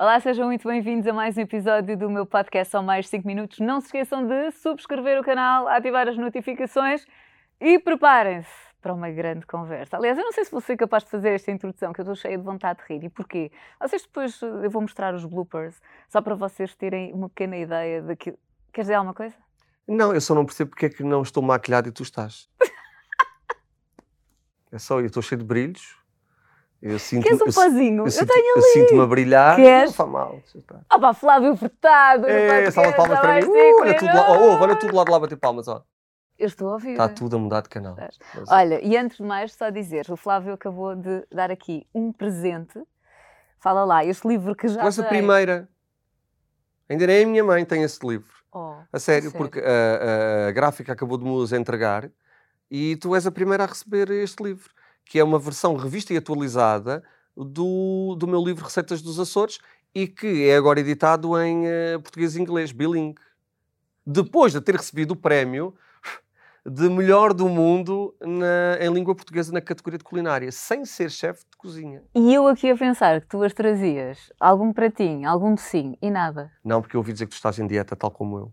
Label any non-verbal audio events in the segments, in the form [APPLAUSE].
Olá, sejam muito bem-vindos a mais um episódio do meu podcast Só Mais 5 Minutos. Não se esqueçam de subscrever o canal, ativar as notificações e preparem-se para uma grande conversa. Aliás, eu não sei se vou ser capaz de fazer esta introdução, que eu estou cheia de vontade de rir. E porquê? Vocês depois, eu vou mostrar os bloopers, só para vocês terem uma pequena ideia daquilo. Queres dizer alguma coisa? Não, eu só não percebo porque é que não estou maquilhado e tu estás. [LAUGHS] é só, eu estou cheio de brilhos. Eu sinto, Queres um eu, pozinho? Eu, Eu, sinto, tenho eu ali. sinto-me a brilhar. Queres? Não faz mal. Ah pá, Flávio Furtado! É, salva palmas para mim. Uh, olha tudo lá, oh, Minutos. olha tudo lá de lá bater palmas. Ó. Eu estou a ouvir. Está tudo a mudar de canal. Mas- Olha, e antes de mais, só dizer, o Flávio acabou de dar aqui um presente. Fala lá, este livro que já Começa a primeira. Ainda nem a minha mãe tem esse livro. Oh, A sério, porque a, a gráfica acabou de nos entregar e tu és a primeira a receber este livro, que é uma versão revista e atualizada do, do meu livro Receitas dos Açores e que é agora editado em eh, português e inglês, bilingue. Depois de ter recebido o prémio de melhor do mundo na- em língua portuguesa na categoria de culinária, sem ser chefe de cozinha. E eu aqui a pensar que tu as trazias algum pratinho, algum docinho e nada. Não, porque eu ouvi dizer que tu estás em dieta tal como eu.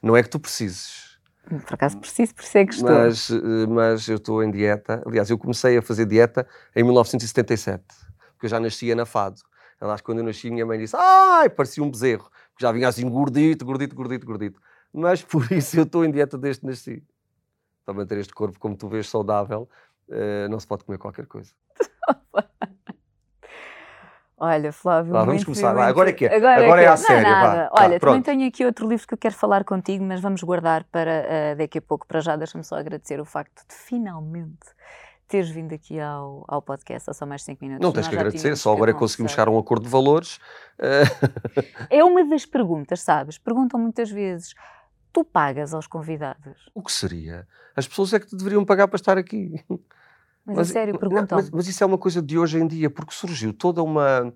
Não é que tu precises. Por acaso preciso, por isso é que estou. Mas, eh, mas eu estou em dieta. Aliás, eu comecei a fazer dieta em 1977, porque eu já nascia na Fado. Aliás, quando eu nasci, minha mãe disse: Ai, parecia um bezerro, porque já vinha assim gordito, gordito, gordito, gordito. Mas por [LAUGHS] isso eu estou em dieta desde que nasci. Para manter este corpo, como tu vês, saudável, eh, não se pode comer qualquer coisa. [LAUGHS] Olha, Flávio. Vá, vamos começar. Vá, muito- agora é que é. Agora, Agora é que à Não sério, vá. nada. Tá, Olha, também pronto. tenho aqui outro livro que eu quero falar contigo, mas vamos guardar para eh, daqui a pouco. Para já, deixa-me só agradecer o facto de finalmente teres vindo aqui ao, ao podcast, há só mais 5 minutos. Não tens que agradecer, só agora é que conseguimos chegar a um acordo de valores. [LAUGHS] É uma das perguntas, sabes? Perguntam muitas vezes: tu pagas aos convidados? o que seria? As pessoas é que te deveriam pagar para estar aqui. Mas, a sério, não, perguntam. mas, mas isso é uma coisa de hoje em dia, porque surgiu toda uma.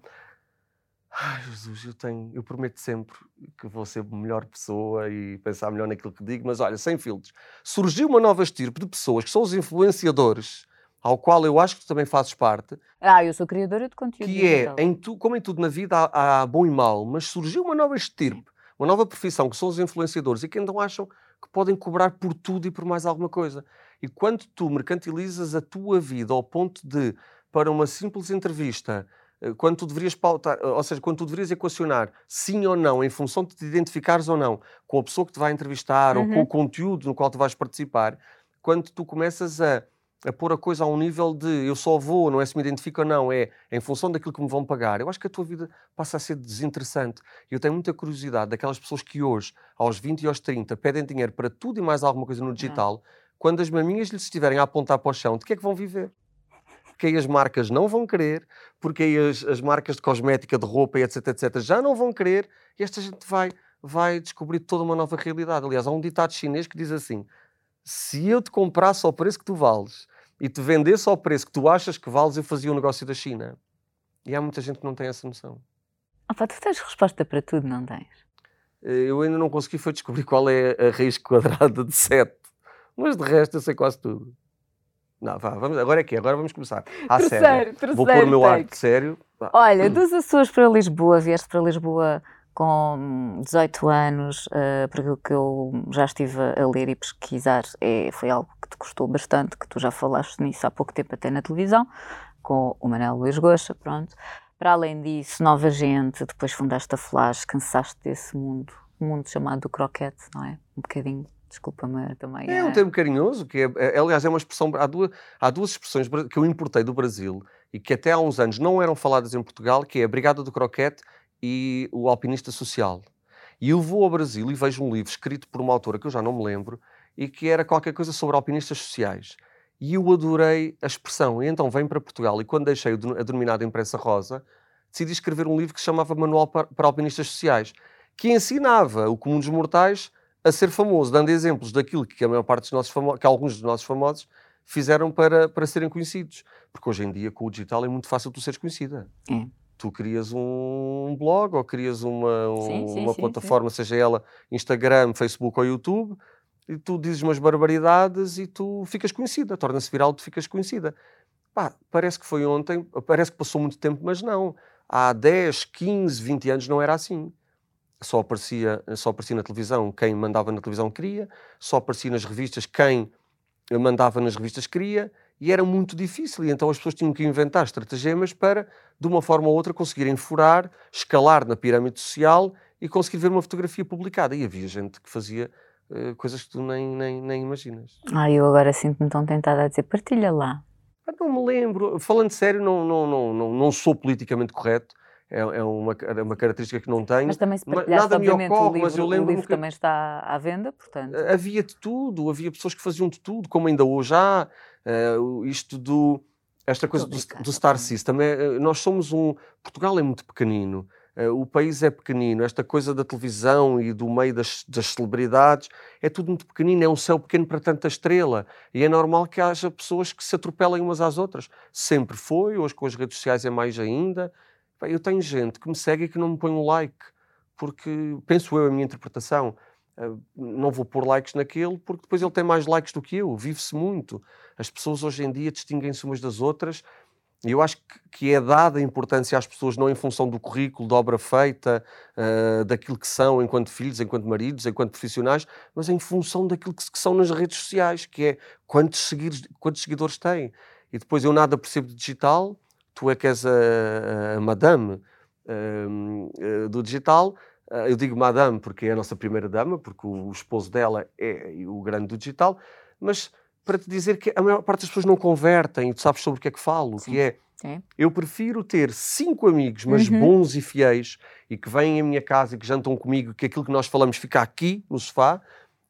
Ai, Jesus, eu tenho, eu prometo sempre que vou ser melhor pessoa e pensar melhor naquilo que digo, mas olha, sem filtros. Surgiu uma nova estirpe de pessoas que são os influenciadores, ao qual eu acho que tu também fazes parte, Ah, eu sou criadora de conteúdo. que é, em tu, como em tudo na vida, há, há bom e mau, mas surgiu uma nova estirpe, uma nova profissão, que são os influenciadores, e que ainda acham que podem cobrar por tudo e por mais alguma coisa. E quando tu mercantilizas a tua vida ao ponto de, para uma simples entrevista, eh, quando tu deverias pautar, eh, ou seja, quando tu deverias equacionar sim ou não, em função de te identificares ou não com a pessoa que te vai entrevistar ou com Uhum. o conteúdo no qual tu vais participar, quando tu começas a, a pôr a coisa a um nível de eu só vou, não é se me identifico ou não, é em função daquilo que me vão pagar, eu acho que a tua vida passa a ser desinteressante. Eu tenho muita curiosidade daquelas pessoas que hoje, aos 20 e aos 30, pedem dinheiro para tudo e mais alguma coisa no digital, quando as maminhas lhes estiverem a apontar para o chão, de que é que vão viver? Porque aí as marcas não vão querer, porque aí as, as marcas de cosmética, de roupa etc, etc, já não vão querer, e esta gente vai, vai descobrir toda uma nova realidade. Aliás, há um ditado chinês que diz assim: se eu te comprasse ao preço que tu vales e te vendesse ao preço que tu achas que vales, eu fazia o negócio da China. E há muita gente que não tem essa noção. Pá, tu tens resposta para tudo, não tens? Eh, Eu ainda não consegui foi descobrir qual é a raiz quadrada de 7. Mas de resto eu sei quase tudo. Não, vá, vamos, agora é que é, agora vamos começar. À sério. terceiro Vou pôr o meu ar sério. Vá. Olha, dos Açores para Lisboa, vieste para Lisboa com 18 anos, uh, por aquilo que eu já estive a ler e pesquisar, é, foi algo que te custou bastante, que tu já falaste nisso há pouco tempo até na televisão, com o Manel Luís Goxa, pronto. Para além disso, nova gente, depois fundaste a Flash, cansaste desse mundo, um mundo chamado do croquete, não é? Um bocadinho, desculpa-me também. É um termo carinhoso, que é, é- aliás é uma expressão. Há duas, há duas expressões que eu importei do Brasil e que até há uns anos não eram faladas em Portugal, que é a Brigada do Croquete e o Alpinista Social. E eu vou ao Brasil e vejo um livro escrito por uma autora que eu já não me lembro e que era qualquer coisa sobre alpinistas sociais. E eu adorei a expressão. E então venho para Portugal e quando deixei a denominada imprensa rosa, decidi escrever um livro que se chamava Manual para Alpinistas Sociais, que ensinava o comum dos mortais a ser famoso, dando exemplos daquilo que a maior parte dos nossos famosos, que alguns dos nossos famosos fizeram para, para serem conhecidos. Porque hoje em dia, com o digital, é muito fácil tu seres conhecida. É. Tu crias um blog ou crias uma, um- Sim, sim, uma sim, plataforma, seja ela Instagram, Facebook ou YouTube, e tu dizes umas barbaridades e tu ficas conhecida, torna-se viral, tu ficas conhecida. Pá, parece que foi ontem, parece que passou muito tempo, mas não. há 10, 15, 20 anos não era assim. Só aparecia, só aparecia na televisão quem mandava na televisão queria, só aparecia nas revistas quem mandava nas revistas queria, e era muito difícil. E então as pessoas tinham que inventar estratagemas para, de uma forma ou outra, conseguirem furar, escalar na pirâmide social e conseguir ver uma fotografia publicada. E havia gente que fazia uh, coisas que tu nem, nem, nem imaginas. Ah, eu agora sinto-me tão tentada a dizer, partilha lá. Não me lembro. Falando sério, não, não, não, não, não sou politicamente correto. É, é, uma, é uma característica que não tenho. Mas também se Nada me ocorre, livro, mas eu lembro. O livro que... também está à venda, portanto. Havia de tudo, havia pessoas que faziam de tudo, como ainda hoje há. Uh, isto do. Esta coisa do, do Star System. É, nós somos um. Portugal é muito pequenino. Uh, o país é pequenino, esta coisa da televisão e do meio das, das, celebridades é tudo muito pequenino, é um céu pequeno para tanta estrela e é normal que haja pessoas que se atropelem umas às outras. Sempre foi, hoje com as redes sociais é mais ainda. Eu tenho gente que me segue e que não me põe um like, porque penso eu a minha interpretação. Uh, não vou pôr likes naquele, porque depois ele tem mais likes do que eu, vive-se muito. As pessoas hoje em dia distinguem-se umas das outras e eu acho que é dada importância às pessoas não em função do currículo, da obra feita, uh, daquilo que são enquanto filhos, enquanto maridos, enquanto profissionais, mas em função daquilo que, são nas redes sociais, que é quantos, seguidores, quantos seguidores têm. E depois eu nada percebo de digital, tu é que és a, a madame uh, do digital. Uh, eu digo madame porque é a nossa primeira dama, porque o, o esposo dela é o grande do digital, mas para te dizer que a maior parte das pessoas não convertem, e tu sabes sobre o que é que falo, Sim. que é Sim. eu prefiro ter cinco amigos, mas uhum. bons e fiéis, e que vêm à minha casa e que jantam comigo, que aquilo que nós falamos fica aqui no sofá,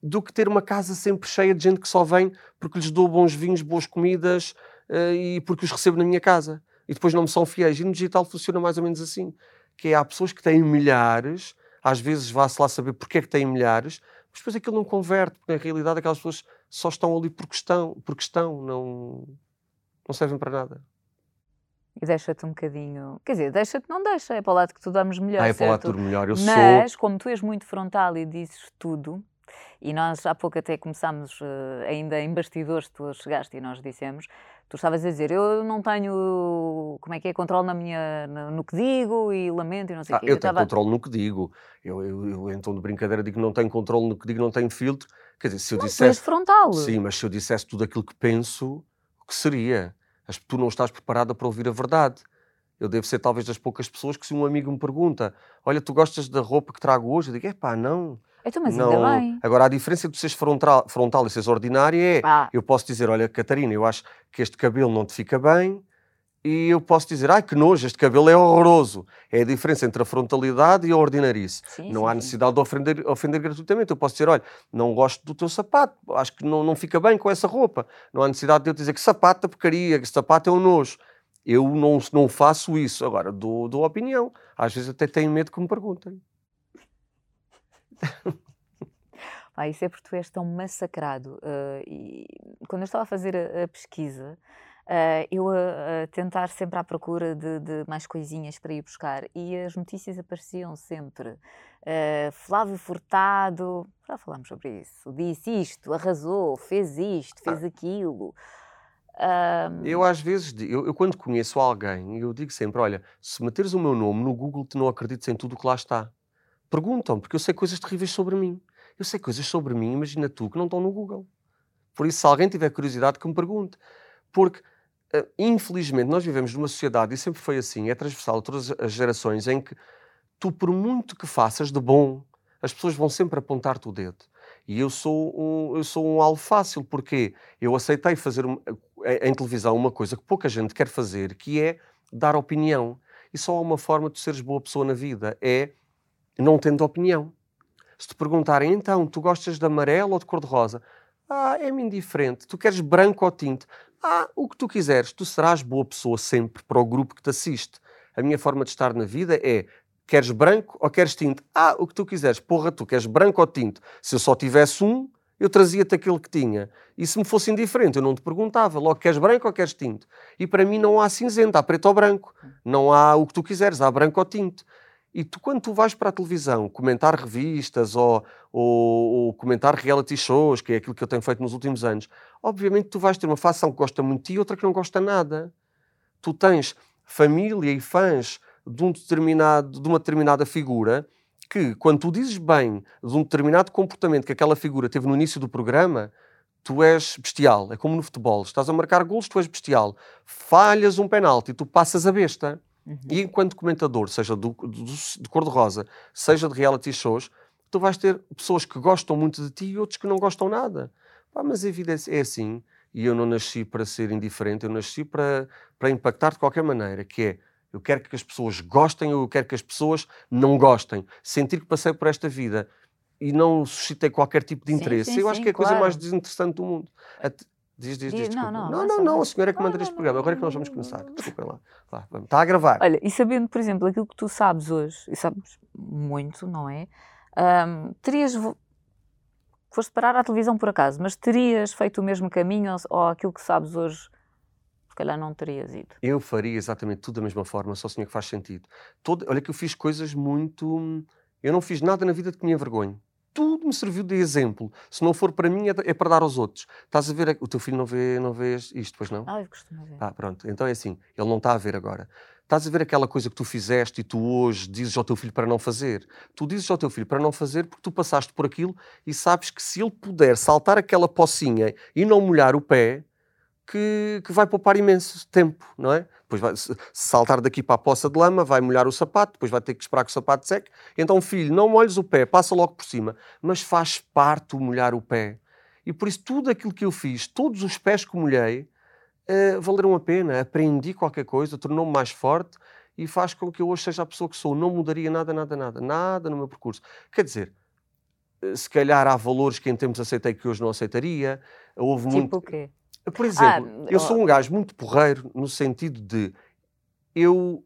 do que ter uma casa sempre cheia de gente que só vem porque lhes dou bons vinhos, boas comidas uh, e porque os recebo na minha casa. E depois não me são fiéis. E no digital funciona mais ou menos assim. Que é, há pessoas que têm milhares, às vezes vá-se lá saber porque é que têm milhares, mas depois aquilo não converte, porque na realidade aquelas pessoas só estão ali por questão, por questão não, não servem para nada. E deixa-te um bocadinho. Quer dizer, deixa-te, não deixa, é para o lado que tu damos melhor. Ah, é para o lado que melhor. Eu Mas, sou... como tu és muito frontal e dizes tudo, e nós há pouco até começámos, uh, ainda em bastidores, tu chegaste e nós dissemos, tu estavas a dizer, eu não tenho, como é que é, controle na minha, no, que digo e lamento e não sei o ah, quê. Eu, eu tenho tava... controle no que digo. Eu, eu, eu, então, de brincadeira, digo que não tenho controle no que digo, não tenho filtro. Quer dizer, se eu não, dissesse... frontal. Sim, mas se eu dissesse tudo aquilo que penso, o que seria? Tu não estás preparada para ouvir a verdade. Eu devo ser talvez das poucas pessoas que se um amigo me pergunta olha, tu gostas da roupa que trago hoje? Eu digo, é pá, não. Então, mas não... ainda bem. Agora, a diferença de seres frontal, frontal e seres ordinária é, ah. eu posso dizer, olha, Catarina, eu acho que este cabelo não te fica bem, e eu posso dizer, ai que nojo, este cabelo é horroroso. É a diferença entre a frontalidade e a ordinarice. Sim, não sim, há necessidade de ofender, ofender gratuitamente. Eu posso dizer, olha, não gosto do teu sapato, acho que não, não fica bem com essa roupa. Não há necessidade de eu dizer que sapato é porcaria, que sapato é um nojo. Eu não, não faço isso. Agora, dou, dou opinião. Às vezes até tenho medo que me perguntem. Ah, isso é porque tu és tão massacrado. Uh, e quando eu estava a fazer a, a pesquisa, uh, eu a, a, tentar sempre à procura de, de, mais coisinhas para ir buscar e as notícias apareciam sempre. Uh, Flávio Furtado, já falámos sobre isso, disse isto, arrasou, fez isto, fez ah. aquilo. Eu às vezes, eu, eu, quando conheço alguém, eu digo sempre, olha, se meteres o meu nome no Google, tu não acredites em tudo o que lá está. Perguntam, porque eu sei coisas terríveis sobre mim. Eu sei coisas sobre mim, imagina tu, que não estão no Google. Por isso, se alguém tiver curiosidade, que me pergunte. Porque, uh, infelizmente, nós vivemos numa sociedade, e sempre foi assim, é transversal a todas as gerações, em que tu, por muito que faças de bom, as pessoas vão sempre apontar-te o dedo. E eu sou um, eu sou um alvo fácil, porque eu aceitei fazer em televisão uma coisa que pouca gente quer fazer, que é dar opinião. E só há uma forma de seres boa pessoa na vida, é não tendo opinião. Se te perguntarem, então, tu gostas de amarelo ou de cor-de-rosa? Ah, é-me indiferente. Tu queres branco ou tinto? Ah, o que tu quiseres. Tu serás boa pessoa sempre para o grupo que te assiste. A minha forma de estar na vida é queres branco ou queres tinto? Ah, o que tu quiseres. Porra, tu queres branco ou tinto? Se eu só tivesse um, eu trazia-te aquele que tinha. E se me fosse indiferente, eu não te perguntava. Logo, queres branco ou queres tinto? E para mim não há cinzento, há preto ou branco. Não há o que tu quiseres, há branco ou tinto. E tu, quando tu vais para a televisão comentar revistas ou, ou, ou, comentar reality shows, que é aquilo que eu tenho feito nos últimos anos, obviamente tu vais ter uma facção que gosta muito de ti e outra que não gosta nada. Tu tens família e fãs de, um determinado, de uma determinada figura que, quando tu dizes bem de um determinado comportamento que aquela figura teve no início do programa, tu és bestial. É como no futebol. Estás a marcar golos, tu és bestial. Falhas um penalti, tu passas a besta. Uhum. E enquanto comentador, seja do, do, de cor-de-rosa, seja de reality shows, tu vais ter pessoas que gostam muito de ti e outros que não gostam nada. Pá, mas a vida é, assim. E eu não nasci para ser indiferente, eu nasci para, para impactar de qualquer maneira, que é eu quero que as pessoas gostem ou eu quero que as pessoas não gostem. Sentir que passei por esta vida e não suscitei qualquer tipo de interesse. Sim, sim, eu acho que é a coisa mais desinteressante do mundo. Diz, diz, diz, não, não, não, não, não, a senhora é que manda neste programa. Agora é que nós vamos começar. Desculpem lá. lá vamos. Está a gravar. Olha, e sabendo, por exemplo, aquilo que tu sabes hoje, e sabes muito, não é? Um, terias. Foste parar à televisão por acaso, mas terias feito o mesmo caminho ou, ou aquilo que sabes hoje se calhar não terias ido. Eu faria exatamente tudo da mesma forma, só sonho que faz sentido. Todo, olha que eu fiz coisas muito. Eu não fiz nada na vida de que me envergonho. Tudo me serviu de exemplo. Se não for para mim, é, é para dar aos outros. Estás a ver, o teu filho não vê, não vê isto, pois não? Ah, eu costumo ver. Ah, pronto. Então é assim, ele não está a ver agora. Estás a ver aquela coisa que tu fizeste e tu hoje dizes ao teu filho para não fazer? Tu dizes ao teu filho para não fazer porque tu passaste por aquilo e sabes que se ele puder saltar aquela pocinha e não molhar o pé, que, que vai poupar imenso tempo, não é? Depois vai se saltar daqui para a poça de lama, vai molhar o sapato, depois vai ter que esperar que o sapato seque. Então, filho, não molhes o pé, passa logo por cima. Mas faz parte o molhar o pé. E por isso, tudo aquilo que eu fiz, todos os pés que molhei, uh, valeram a pena. Aprendi qualquer coisa, tornou-me mais forte e faz com que eu hoje seja a pessoa que sou. Não mudaria nada, nada, nada, nada no meu percurso. Quer dizer, eh, se calhar há valores que em tempos aceitei que hoje não aceitaria. Houve tipo muito... o quê? Por exemplo, ah, eu sou um gajo muito porreiro no sentido de eu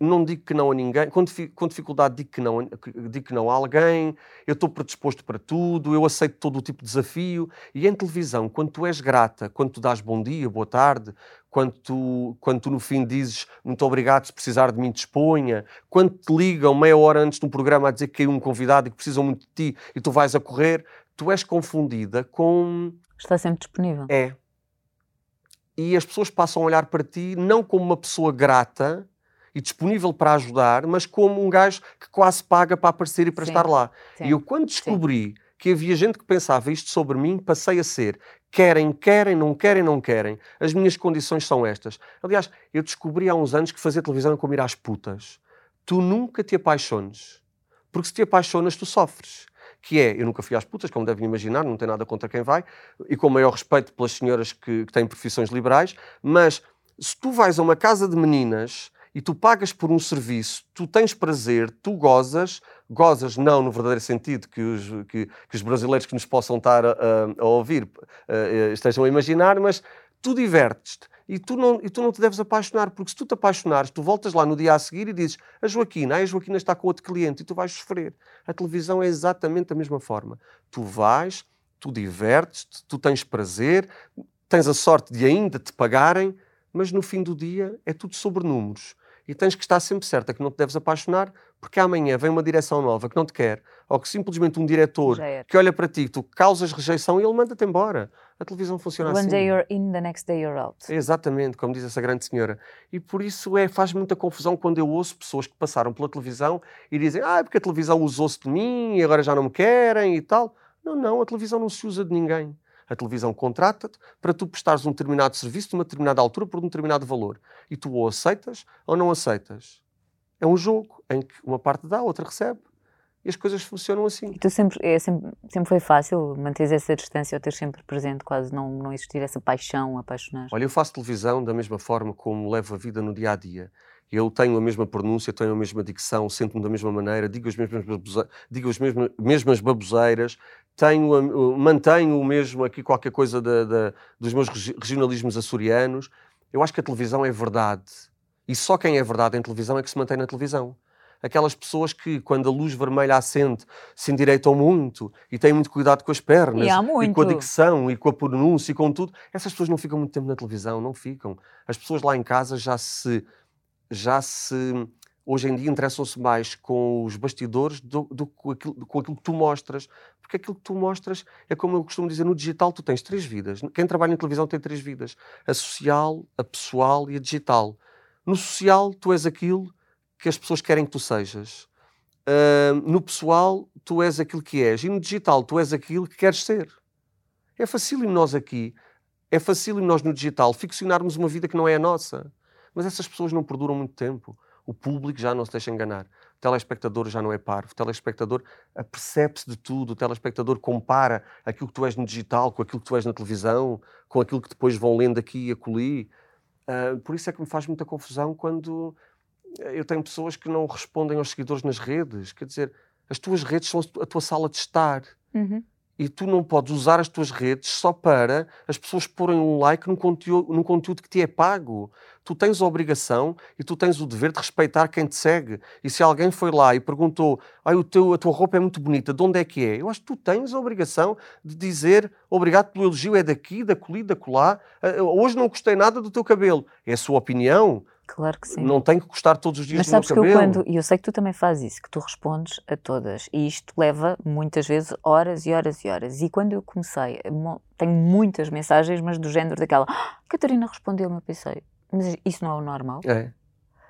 não digo que não a ninguém, com, com dificuldade digo que, não, digo que não a alguém, eu estou predisposto para tudo, eu aceito todo o tipo de desafio. E em televisão, quando tu és grata, quando tu dás bom dia, boa tarde, quando tu, quando tu no fim dizes muito obrigado, se precisar de mim, disponha, quando te ligam meia hora antes de um programa a dizer que caiu um convidado e que precisam muito de ti e tu vais a correr, tu és confundida com. Está sempre disponível. É e as pessoas passam a olhar para ti não como uma pessoa grata e disponível para ajudar, mas como um gajo que quase paga para aparecer e para Sim. estar lá. Sim. E eu, quando descobri Sim. que havia gente que pensava isto sobre mim, passei a ser querem, querem, não querem, não querem. As minhas condições são estas. Aliás, eu descobri há uns anos que fazer televisão é como ir às putas. Tu nunca te apaixones. Porque se te apaixonas, tu sofres que é, eu nunca fui às putas, como devem imaginar, não tem nada contra quem vai, e com o maior respeito pelas senhoras que, que têm profissões liberais, mas se tu vais a uma casa de meninas e tu pagas por um serviço, tu tens prazer, tu gozas, gozas não no verdadeiro sentido que os, que, que os brasileiros que nos possam estar a, a, a ouvir a, estejam a imaginar, mas tu divertes-te. E tu, não, e tu não te deves apaixonar, porque se tu te apaixonares, tu voltas lá no dia a seguir e dizes a Joaquina, a Joaquina está com outro cliente e tu vais sofrer. A televisão é exatamente da mesma forma. Tu vais, tu divertes-te, tu tens prazer, tens a sorte de ainda te pagarem, mas no fim do dia é tudo sobre números. E tens que estar sempre certa que não te deves apaixonar, porque amanhã vem uma direção nova que não te quer, ou que simplesmente um diretor que olha para ti, tu causas rejeição e ele manda-te embora. A televisão funciona One assim. One day you're in, the next day you're out. Exatamente, como diz essa grande senhora. E por isso é, faz muita confusão quando eu ouço pessoas que passaram pela televisão e dizem ah, é porque a televisão usou-se de mim e agora já não me querem e tal. Não, não, a televisão não se usa de ninguém. A televisão contrata-te para tu prestares um determinado serviço de uma determinada altura por um determinado valor. E tu ou aceitas ou não aceitas. É um jogo em que uma parte dá, a outra recebe. E as coisas funcionam assim. E tu sempre, é, sempre, sempre foi fácil manter essa distância ou ter sempre presente, quase não, não existir essa paixão, apaixonar? Olha, eu faço televisão da mesma forma como levo a vida no dia a dia. Eu tenho a mesma pronúncia, tenho a mesma dicção, sinto-me da mesma maneira, digo as mesmas, digo as mesmas, mesmas baboseiras, tenho, mantenho o mesmo aqui qualquer coisa da, da, dos meus regionalismos açorianos. Eu acho que a televisão é verdade. E só quem é verdade em televisão é que se mantém na televisão. Aquelas pessoas que, quando a luz vermelha acende, se endireitam muito e têm muito cuidado com as pernas, e, e com a dicção, e com a pronúncia, e com tudo. Essas pessoas não ficam muito tempo na televisão, não ficam. As pessoas lá em casa já se já se hoje em dia interessam-se mais com os bastidores do, do, com, aquilo, com aquilo que tu mostras. Porque aquilo que tu mostras é como eu costumo dizer, no digital tu tens três vidas. Quem trabalha em televisão tem três vidas: a social, a pessoal e a digital. No social, tu és aquilo que as pessoas querem que tu sejas. Uh, no pessoal, tu és aquilo que és. E no digital, tu és aquilo que queres ser. É facílimo nós aqui, é facílimo nós no digital ficcionarmos uma vida que não é a nossa. Mas essas pessoas não perduram muito tempo. O público já não se deixa enganar. O telespectador já não é parvo. O telespectador apercebe-se de tudo. O telespectador compara aquilo que tu és no digital com aquilo que tu és na televisão, com aquilo que depois vão lendo aqui e acolhi. Uh, por isso é que me faz muita confusão quando eu tenho pessoas que não respondem aos seguidores nas redes. Quer dizer, as tuas redes são a tua sala de estar. Uhum e tu não podes usar as tuas redes só para as pessoas porem um like num conteúdo, num conteúdo que te é pago. Tu tens a obrigação e tu tens o dever de respeitar quem te segue. E se alguém foi lá e perguntou Ai, o teu, a tua roupa é muito bonita, de onde é que é? Eu acho que tu tens a obrigação de dizer obrigado pelo elogio, é daqui, da coli, da colar. Ah, hoje não gostei nada do teu cabelo. É a sua opinião. Claro que sim. Não tem que custar todos os dias Mas sabes cabelo. que eu quando, e eu sei que tu também fazes isso, que tu respondes a todas, e isto leva muitas vezes horas e horas e horas. E quando eu comecei, tenho muitas mensagens, mas do género daquela, ah, Catarina respondeu-me, eu pensei, mas isso não é o normal? É.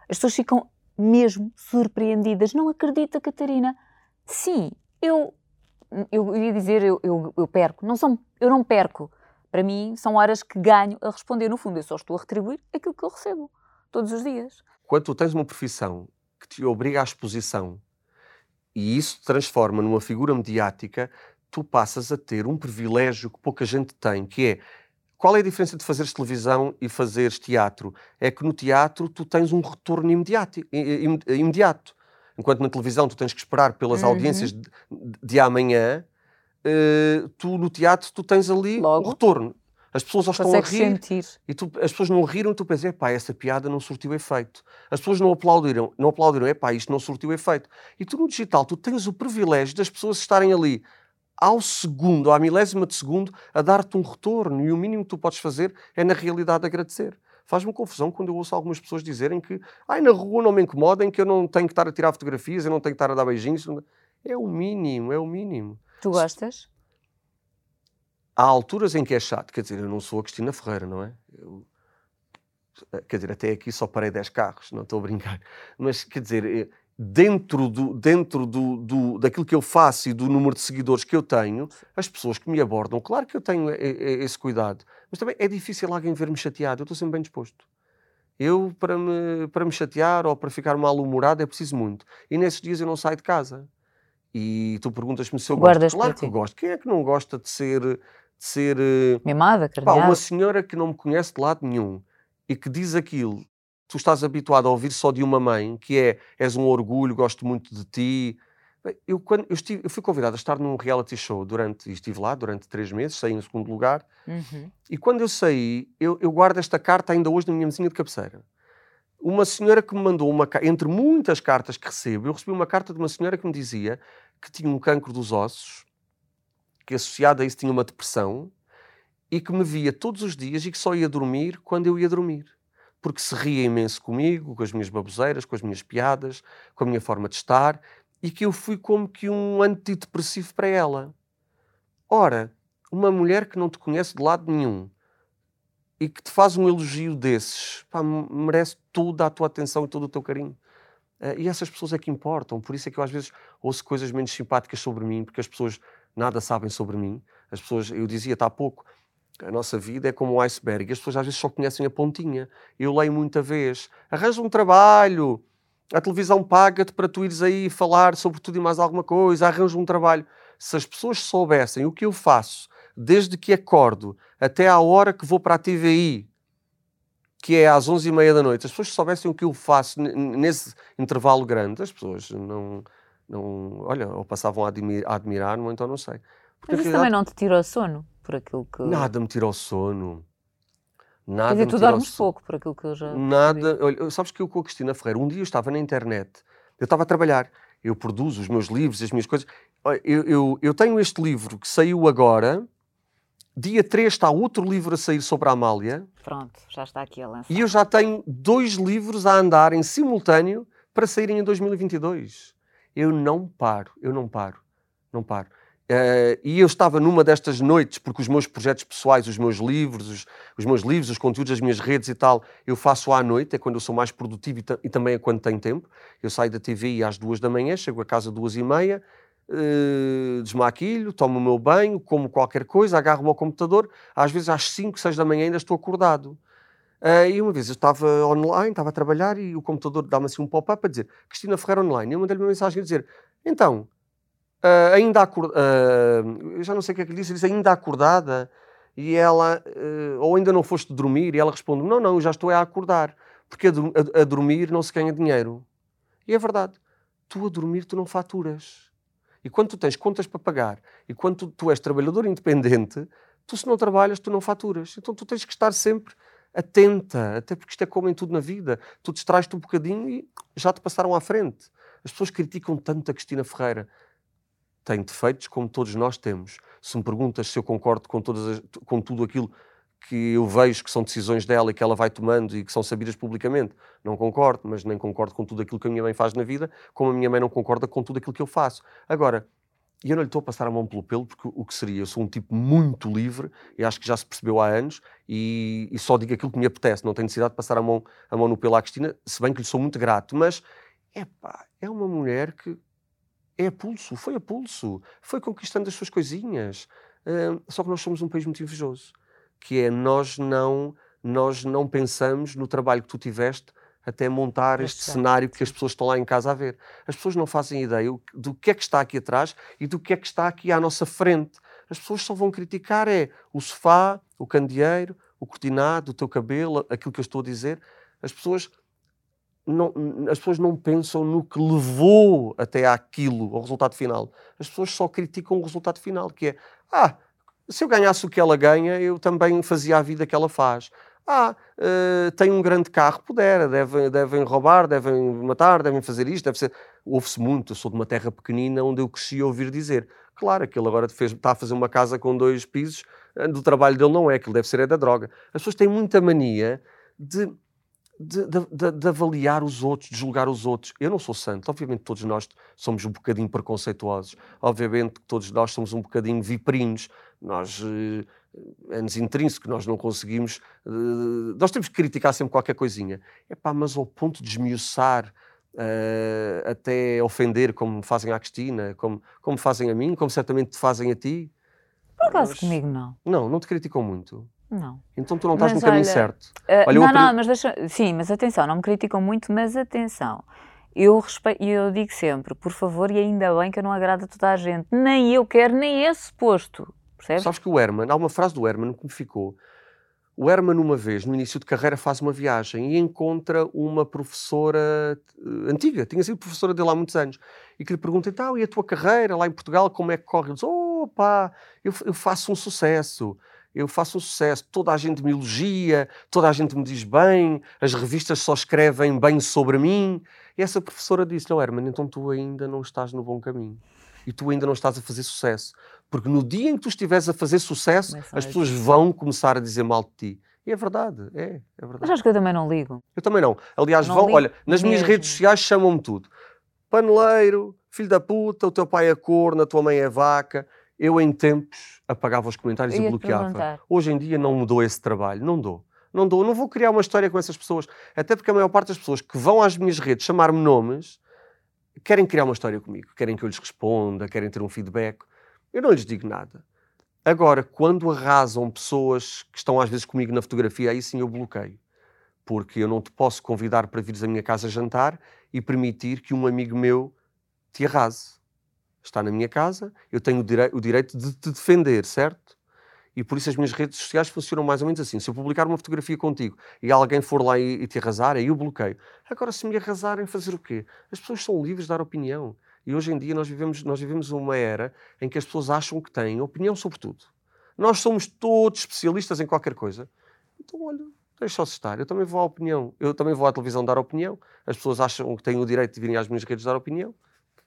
As pessoas ficam mesmo surpreendidas. Não acredita, Catarina? Sim, eu, eu ia dizer, eu, eu, eu perco. Não são, eu não perco. Para mim, são horas que ganho a responder. No fundo, eu só estou a retribuir aquilo que eu recebo todos os dias. Quando tu tens uma profissão que te obriga à exposição e isso te transforma numa figura mediática, tu passas a ter um privilégio que pouca gente tem, que é qual é a diferença de fazeres televisão e fazeres teatro? É que no teatro tu tens um retorno imediato. imediato. Enquanto na televisão tu tens que esperar pelas uhum. audiências de, de amanhã, uh, tu no teatro tu tens ali Logo. o retorno. As pessoas já estão a rir sentir. e tu, as pessoas não riram tu pensas, epá, essa piada não surtiu efeito. As pessoas não aplaudiram, não aplaudiram, epá, isto não surtiu efeito. E tu no digital, tu tens o privilégio das pessoas estarem ali ao segundo, à milésima de segundo, a dar-te um retorno e o mínimo que tu podes fazer é na realidade agradecer. Faz-me confusão quando eu ouço algumas pessoas dizerem que ai, na rua não me incomodem, que eu não tenho que estar a tirar fotografias, eu não tenho que estar a dar beijinhos. É o mínimo, é o mínimo. Tu gostas? Há alturas em que é chato, quer dizer, eu não sou a Cristina Ferreira, não é? Eu, quer dizer, até aqui só parei 10 carros, não estou a brincar. Mas, quer dizer, eh, dentro, do, dentro do, do, daquilo que eu faço e do número de seguidores que eu tenho, as pessoas que me abordam, claro que eu tenho esse cuidado, mas também é difícil alguém ver-me chateado, eu estou sempre bem disposto. Eu, para me, para me chatear ou para ficar mal-humorado, é preciso muito. E nesses dias eu não saio de casa. E tu perguntas-me se eu Guardas gosto. Claro que eu gosto. Quem é que não gosta de ser de ser eh, mimada, pá, uma senhora que não me conhece de lado nenhum e que diz aquilo, tu estás habituado a ouvir só de uma mãe, que é és um orgulho, gosto muito de ti. Eu, quando, eu, estive, eu fui convidado a estar num reality show durante, e estive lá durante três meses, saí em segundo lugar, uhum. e quando eu saí, eu, eu guardo esta carta ainda hoje na minha mesinha de cabeceira. Uma senhora que me mandou uma entre muitas cartas que recebo, eu recebi uma carta de uma senhora que me dizia que tinha um cancro dos ossos que associado a isso tinha uma depressão e que me via todos os dias e que só ia dormir quando eu ia dormir. Porque se ria imenso comigo, com as minhas baboseiras, com as minhas piadas, com a minha forma de estar, e que eu fui como que um antidepressivo para ela. Ora, uma mulher que não te conhece de lado nenhum e que te faz um elogio desses, pá, merece toda a tua atenção e todo o teu carinho. Uh, e essas pessoas é que importam. Por isso é que eu às vezes ouço coisas menos simpáticas sobre mim, porque as pessoas nada sabem sobre mim. As pessoas, eu dizia-te há pouco, a nossa vida é como um iceberg. As pessoas às vezes só conhecem a pontinha. Eu leio muita vez. Arranja um trabalho. A televisão paga-te para tu ires aí falar sobre tudo e mais alguma coisa. Arranja um trabalho. Se as pessoas soubessem o que eu faço desde que acordo até à hora que vou para a TVI, que é às 11h30 da noite, as pessoas soubessem o que eu faço nesse intervalo grande, as pessoas não, não, olha, ou passavam a, admir, a admirar-me, ou então não sei. Porque Mas isso realidade, também não te tirou sono, por aquilo que... Nada me tirou sono. Nada Quer dizer, tu dormes pouco, por aquilo que eu já... Nada. Olha, sabes que eu com a Cristina Ferreira, um dia eu estava na internet, eu estava a trabalhar, eu produzo os meus livros, as minhas coisas. Eu, eu, eu tenho este livro que saiu agora, dia 3 está outro livro a sair sobre a Amália. Pronto, já está aqui a lançar. E eu já tenho dois livros a andar em simultâneo para saírem em 2022 eu não paro, eu não paro, não paro. Uh, e eu estava numa destas noites, porque os meus projetos pessoais, os meus livros, os, os, meus livros, os conteúdos das minhas redes e tal, eu faço à noite, é quando eu sou mais produtivo e, e também é quando tenho tempo. Eu saio da TV às duas da manhã, chego a casa às duas e meia, uh, desmaquilho, tomo o meu banho, como qualquer coisa, agarro o meu computador, às vezes às cinco, seis da manhã ainda estou acordado. Uh, e uma vez eu estava online, estava a trabalhar e o computador dá-me assim um pop-up a dizer Cristina Ferreira online. E eu mandei-lhe uma mensagem a dizer: Então, uh, ainda acordada, uh, eu já não sei o que é que lhe disse, disse ainda acordada, e ela, uh, ou ainda não foste dormir, e ela responde, não, não, eu já estou a acordar, porque a, a, a, dormir não se ganha dinheiro. E é verdade, tu a dormir tu não faturas. E quando tu tens contas para pagar, e quando tu, tu és trabalhador independente, tu se não trabalhas, tu não faturas. Então tu tens que estar sempre atenta, até porque isto é como em tudo na vida. Tu distrais-te um bocadinho e já te passaram à frente. As pessoas criticam tanto a Cristina Ferreira tem defeitos como todos nós temos. Se me perguntas se eu concordo com, as, com tudo aquilo que eu vejo que são decisões dela e que ela vai tomando e que são sabidas publicamente, não concordo, mas nem concordo com tudo aquilo que a minha mãe faz na vida, como a minha mãe não concorda com tudo aquilo que eu faço. Agora, e eu não lhe estou a passar a mão pelo pelo, porque o que seria? Eu sou um tipo muito livre, e acho que já se percebeu há anos, e, e, só digo aquilo que me apetece, não tenho necessidade de passar a mão, a mão no pelo à Cristina, se bem que lhe sou muito grato, mas epá, é uma mulher que é a pulso, foi a pulso, foi conquistando as suas coisinhas. Uh, só que nós somos um país muito invejoso, que é nós não, nós não pensamos no trabalho que tu tiveste até montar este cenário que as pessoas estão lá em casa a ver. As pessoas não fazem ideia do que é que está aqui atrás e do que é que está aqui à nossa frente. As pessoas só vão criticar é o sofá, o candeeiro, o cortinado, o teu cabelo, aquilo que eu estou a dizer. As pessoas não, as pessoas não pensam no que levou até àquilo, ao resultado final. As pessoas só criticam o resultado final, que é, ah, se eu ganhasse o que ela ganha, eu também fazia a vida que ela faz. Ah, uh, tem um grande carro, puder, devem, devem roubar, devem matar, devem fazer isto, deve ser... Ouve-se muito, eu sou de uma terra pequenina onde eu cresci a ouvir dizer. Claro, aquele agora fez, está a fazer uma casa com dois pisos, eh, do trabalho dele não é, aquilo deve ser é da droga. As pessoas têm muita mania de de, de, de, avaliar os outros, de julgar os outros. Eu não sou santo, obviamente todos nós somos um bocadinho preconceituosos, obviamente todos nós somos um bocadinho viprinos, nós é-nos intrínseco, nós não conseguimos, eh, nós temos que criticar sempre qualquer coisinha. É pá, mas ao ponto de esmiuçar, eh, até ofender, como fazem à Cristina, como, como fazem a mim, como certamente te fazem a ti. Por acaso mas, comigo não. Não, não te criticam muito. Não. Então tu não estás mas, no caminho olha, certo. Uh, olha, não, não, mas deixa. Sim, mas atenção, não me criticam muito, mas atenção. Eu, respeito, eu digo sempre, por favor, e ainda bem que eu não agrado a toda a gente. Nem eu quero, nem esse posto. Percebes? Sabes que o Herman, há uma frase do Herman que me ficou. O Herman, uma vez, no início de carreira, faz uma viagem e encontra uma professora uh, antiga, tinha sido professora dele há muitos anos, e que lhe pergunta, então, e a tua carreira lá em Portugal, como é que corre? Ele diz, opa, eu, eu faço um sucesso eu faço um sucesso, toda a gente me elogia, toda a gente me diz bem, as revistas só escrevem bem sobre mim. E essa professora disse-lhe, oh, Herman, então tu ainda não estás no bom caminho. E tu ainda não estás a fazer sucesso. Porque no dia em que tu estiveres a fazer sucesso, as pessoas vão começar a dizer mal de ti. E é verdade, é, é verdade. Mas acho que eu também não ligo. Eu também não. Aliás, não vão, olha, nas mesmo. minhas redes sociais chamam-me tudo. Paneleiro, filho da puta, o teu pai é corno, a tua mãe é vaca. Eu, em tempos, apagava os comentários e bloqueava. Hoje em dia não me dou esse trabalho, não dou. Não dou, não vou criar uma história com essas pessoas. Até porque a maior parte das pessoas que vão às minhas redes chamar-me nomes querem criar uma história comigo, querem que eu lhes responda, querem ter um feedback. Eu não lhes digo nada. Agora, quando arrasam pessoas que estão às vezes comigo na fotografia, aí sim eu bloqueio. Porque eu não te posso convidar para vires à minha casa jantar e permitir que um amigo meu te arrase está na minha casa, eu tenho o, direi o direito de te defender, certo? E por isso as minhas redes sociais funcionam mais ou menos assim. Se eu publicar uma fotografia contigo e alguém for lá e, e te arrasar, aí eu bloqueio. Agora, se me arrasarem, fazer o quê? As pessoas são livres de dar opinião. E hoje em dia nós vivemos, nós vivemos uma era em que as pessoas acham que têm opinião sobre tudo. Nós somos todos especialistas em qualquer coisa. Então, olha, deixa-se estar. Eu também vou à opinião. Eu também vou à televisão dar opinião. As pessoas acham que têm o direito de virem às minhas redes dar opinião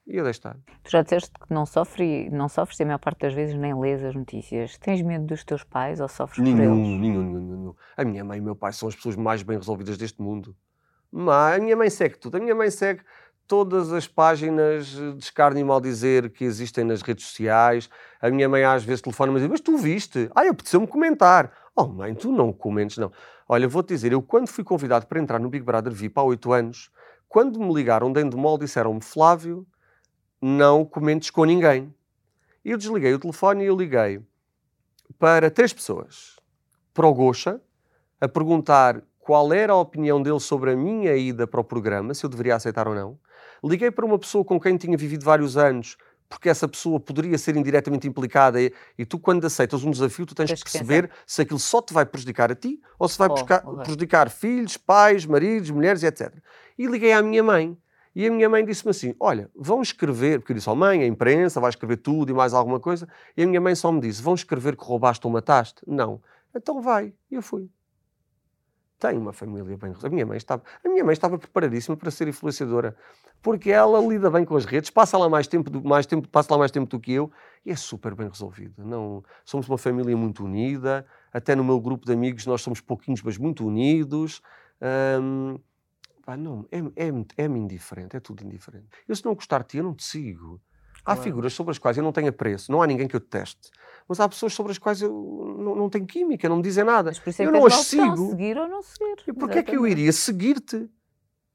e eu estar. Tu já disseste que não, sofre, não sofres a maior parte das vezes nem lês as notícias. Tens medo dos teus pais ou sofres nenhum, por eles? Nenhum, nenhum, nenhum. A minha mãe e o meu pai são as pessoas mais bem resolvidas deste mundo. Mas a minha mãe segue tudo. A minha mãe segue todas as páginas de escárnio e mal dizer que existem nas redes sociais. A minha mãe às vezes telefona-me e diz, mas tu viste? Ah, apeteceu-me comentar. Oh mãe, tu não comentes, não. Olha, vou-te dizer, eu quando fui convidado para entrar no Big Brother VIP há oito anos, quando me ligaram de Endemol, disseram-me, Flávio, não comentes com ninguém. E eu desliguei o telefone e eu liguei para três pessoas. Para o Gocha, a perguntar qual era a opinião dele sobre a minha ida para o programa, se eu deveria aceitar ou não. Liguei para uma pessoa com quem tinha vivido vários anos, porque essa pessoa poderia ser indiretamente implicada e, e tu, quando aceitas um desafio, tu tens, tens que perceber que se aquilo só te vai prejudicar a ti ou se vai oh, buscar, prejudicar filhos, pais, maridos, mulheres, etc. E liguei à minha mãe. E a minha mãe disse-me assim: Olha, vão escrever, porque eu disse: oh, mãe, a imprensa vai escrever tudo e mais alguma coisa. E a minha mãe só me disse: Vão escrever que roubaste ou mataste? Não. Então vai. E eu fui tem uma família bem. A minha mãe estava, a minha mãe estava preparadíssima para ser influenciadora, porque ela lida bem com as redes, passa lá mais tempo, do, mais tempo, passa lá mais tempo do que eu e é super bem resolvida. Não, somos uma família muito unida, até no meu grupo de amigos nós somos pouquinhos, mas muito unidos. Hum, pá, não, é-me é, é, é indiferente, é tudo indiferente. Eu se não gostar de ti, eu não te sigo. Há claro. figuras sobre as quais eu não tenho apreço, não há ninguém que eu deteste. Mas há pessoas sobre as quais eu não, não tenho química, não me dizem nada. Mas por isso é eu não as sigo. seguir ou não seguir. E porquê é que eu iria seguir-te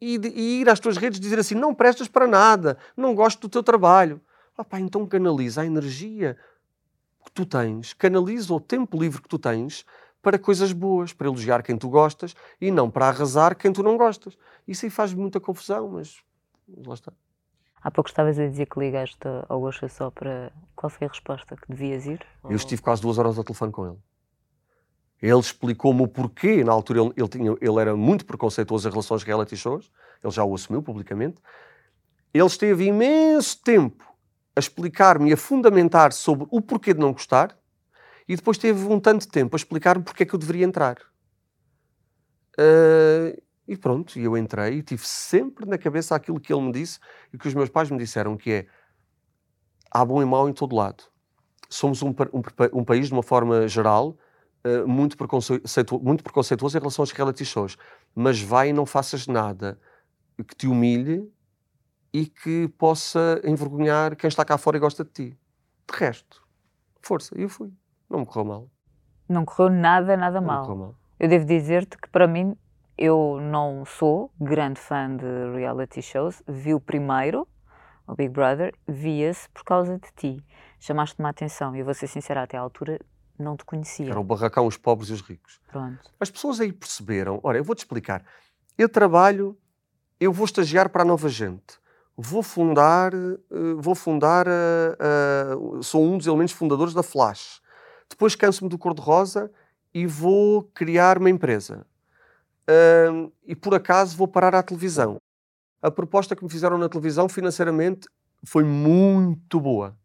e, e, ir às tuas redes dizer assim: não prestas para nada, não gosto do teu trabalho? Ah, pá, então canaliza a energia que tu tens, canaliza o tempo livre que tu tens para coisas boas, para elogiar quem tu gostas e não para arrasar quem tu não gostas. Isso aí faz muita confusão, mas lá está. Há pouco estavas a dizer que ligaste ao Gosta só para. Qual foi a resposta que devias ir? Eu estive quase duas horas ao telefone com ele. Ele explicou-me o porquê. Na altura ele, ele, tinha, ele era muito preconceituoso em relação aos reality shows. Ele já o assumiu publicamente. Ele esteve imenso tempo a explicar-me e a fundamentar sobre o porquê de não gostar. E depois teve um tanto tempo a explicar-me porque é que eu deveria entrar. Uh, e pronto, e eu entrei e tive sempre na cabeça aquilo que ele me disse e que os meus pais me disseram, que é há bom e mau em todo lado. Somos um, um, um país, de uma forma geral, uh, muito, preconceituoso, muito preconceituoso em relação aos reality shows. Mas vai e não faças nada que te humilhe e que possa envergonhar quem está cá fora e gosta de ti. De resto, força, e eu fui. Não me correu mal. Não correu nada, nada não mal. mal. Eu devo dizer-te que para mim eu não sou grande fã de reality shows. Vi o primeiro, o Big Brother, via-se por causa de ti. Chamaste-me a atenção e eu vou ser sincera, até à altura não te conhecia. Era o barracão, os pobres e os ricos. Pronto. As pessoas aí perceberam. Ora, eu vou-te explicar. Eu trabalho, eu vou estagiar para a nova gente. Vou fundar, eh, vou fundar, uh, uh, sou um dos elementos fundadores da Flash. Depois canso-me do cor-de-rosa e vou criar uma empresa e por acaso vou parar à televisão. A proposta que me fizeram na televisão financeiramente foi muito boa.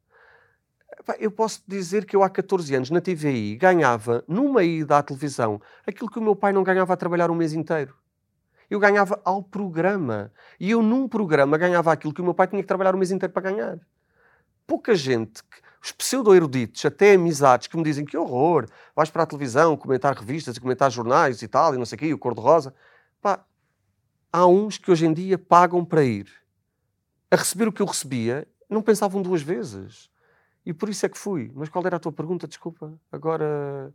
Eu posso dizer que eu há 14 anos na TVI ganhava numa ida à televisão aquilo que o meu pai não ganhava a trabalhar um mês inteiro. Eu ganhava ao programa. E eu num programa ganhava aquilo que o meu pai tinha que trabalhar um mês inteiro para ganhar. Pouca gente os pseudo-eruditos, até amizades, que me dizem que horror, vais para a televisão comentar revistas e comentar jornais e tal, e não sei o quê, o cor-de-rosa. Pá, há uns que hoje em dia pagam para ir. A receber o que eu recebia, não pensavam duas vezes. E por isso é que fui. Mas qual era a tua pergunta? Desculpa. Agora.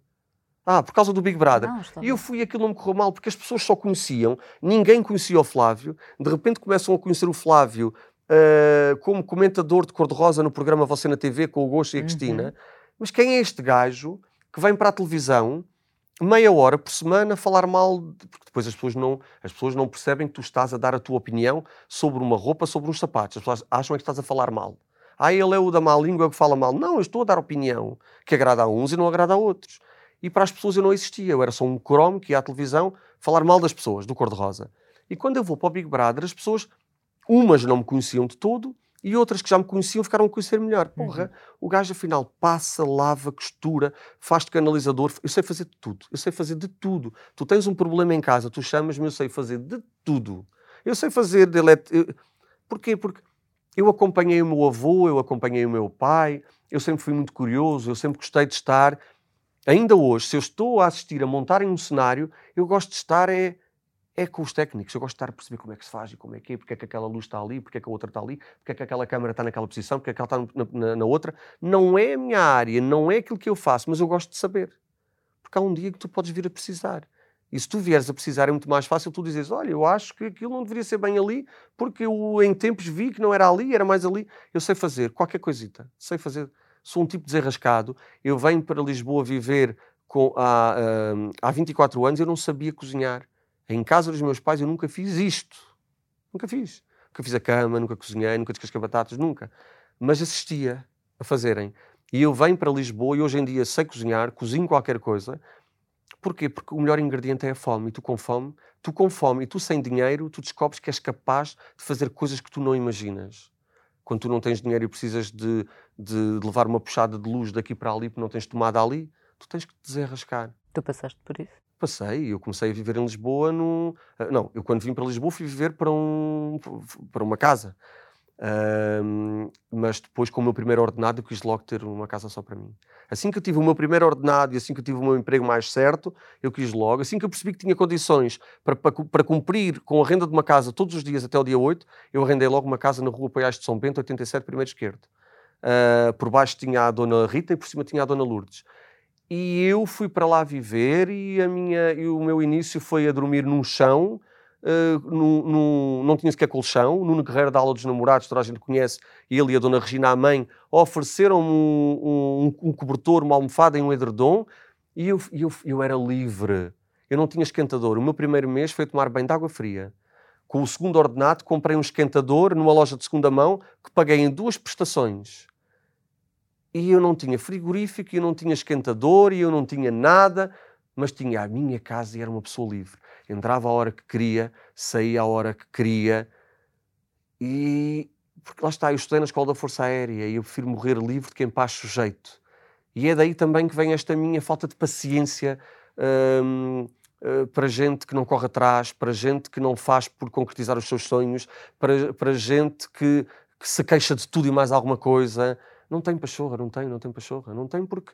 Ah, por causa do Big Brother. E eu fui e aquilo não me correu mal, porque as pessoas só conheciam, ninguém conhecia o Flávio. De repente começam a conhecer o Flávio uh, como comentador de cor-de-rosa no programa Você na TV com o Gosto e a uhum. Cristina. Mas quem é este gajo que vem para a televisão meia hora por semana falar mal, de... porque depois as pessoas, não, as pessoas não percebem que tu estás a dar a tua opinião sobre uma roupa, sobre uns sapatos. As pessoas acham que estás a falar mal. Ah, ele é o da má língua que fala mal. Não, eu estou a dar opinião que agrada a uns e não agrada a outros. E para as pessoas eu não existia. Eu era só um cromo que ia à televisão falar mal das pessoas, do cor-de-rosa. E quando eu vou para o Big Brother, as pessoas Umas não me conheciam de todo e outras que já me conheciam ficaram a conhecer melhor. Porra, uhum. o gajo afinal passa, lava, costura, faz de canalizador. Eu sei fazer de tudo. Eu sei fazer de tudo. Tu tens um problema em casa, tu chamas-me, eu sei fazer de tudo. Eu sei fazer de elet... Porquê? Porque eu acompanhei o meu avô, eu acompanhei o meu pai, eu sempre fui muito curioso, eu sempre gostei de estar. Ainda hoje, se eu estou a assistir a montarem um cenário, eu gosto de estar é é com os técnicos. Eu gosto de estar a perceber como é que se faz e como é que é, porque é que aquela luz está ali, porque é que a outra está ali, porque é que aquela câmera está naquela posição, porque é que ela está na, na, na outra. Não é a minha área, não é aquilo que eu faço, mas eu gosto de saber. Porque há um dia que tu podes vir a precisar. E se tu vieres a precisar, é muito mais fácil tu dizes: Olha, eu acho que aquilo não deveria ser bem ali, porque eu em tempos vi que não era ali, era mais ali. Eu sei fazer qualquer coisita, sei fazer. Sou um tipo desenrascado. Eu venho para Lisboa viver com, há, uh, há 24 anos, eu não sabia cozinhar. Em casa dos meus pais, eu nunca fiz isto. Nunca fiz. Nunca fiz a cama, nunca cozinhei, nunca descasquei batatas, nunca. Mas assistia a fazerem. E eu venho para Lisboa e hoje em dia sei cozinhar, cozinho qualquer coisa Porquê? Porque o melhor ingrediente é a fome. E tu com fome, tu com fome e tu sem dinheiro, tu descobres que és capaz de fazer coisas que tu não imaginas. Quando tu não tens dinheiro e precisas de, de, levar uma puxada de luz daqui para ali porque não tens tomada ali, tu tens que te desenrascar. Tu passaste por isso? Passei, eu comecei a viver em Lisboa no... Ah, não, eu quando vim para Lisboa fui viver para, um, para uma casa. Um, mas depois, com o meu primeiro ordenado, eu quis logo ter uma casa só para mim. Assim que eu tive o meu primeiro ordenado e assim que eu tive o meu emprego mais certo, eu quis logo. Assim que eu percebi que tinha condições para, para, para cumprir com a renda de uma casa todos os dias até o dia 8, eu arrendei logo uma casa na rua Poiais de São Bento, 87, primeiro esquerdo. Uh, por baixo tinha a Dona Rita e por cima tinha a Dona Lourdes. E eu fui para lá viver e, a minha, e o meu início foi a dormir num chão, Uh, não tinha sequer colchão. Nuno Guerreiro da aula dos namorados, toda a gente conhece, ele e a dona Regina, a mãe, ofereceram-me um, um, um, cobertor, uma almofada e um edredom e eu, eu, eu era livre. Eu não tinha esquentador. O meu primeiro mês foi tomar banho de água fria. Com o segundo ordenado, comprei um esquentador numa loja de segunda mão que paguei em duas prestações. E eu não tinha frigorífico, eu não tinha esquentador, e eu não tinha nada, mas tinha a minha casa e era uma pessoa livre entrava a hora que queria, saía a hora que queria. E porque lá está, eu estudei na Escola da Força Aérea e eu prefiro morrer livre de quem paz sujeito. E é daí também que vem esta minha falta de paciência hum, uh, para gente que não corre atrás, para gente que não faz por concretizar os seus sonhos, para, para gente que, que se queixa de tudo e mais alguma coisa. Não tem pachorra, não tem, não tem pachorra. Não tem porque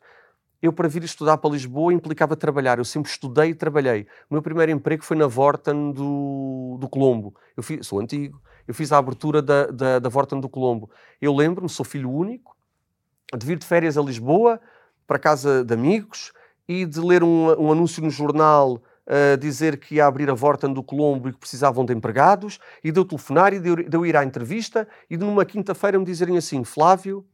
eu para vir estudar para Lisboa implicava trabalhar. Eu sempre estudei e trabalhei. O meu primeiro emprego foi na Vorten do, do Colombo. Eu fiz, sou antigo. Eu fiz a abertura da, da, da Vorten do Colombo. Eu lembro-me, sou filho único, de vir de férias a Lisboa, para casa de amigos, e de ler um, um anúncio no jornal a dizer que ia abrir a Vorten do Colombo e que precisavam de empregados, e de eu telefonar e de eu, de eu ir à entrevista, e de numa quinta-feira me dizerem assim, Flávio,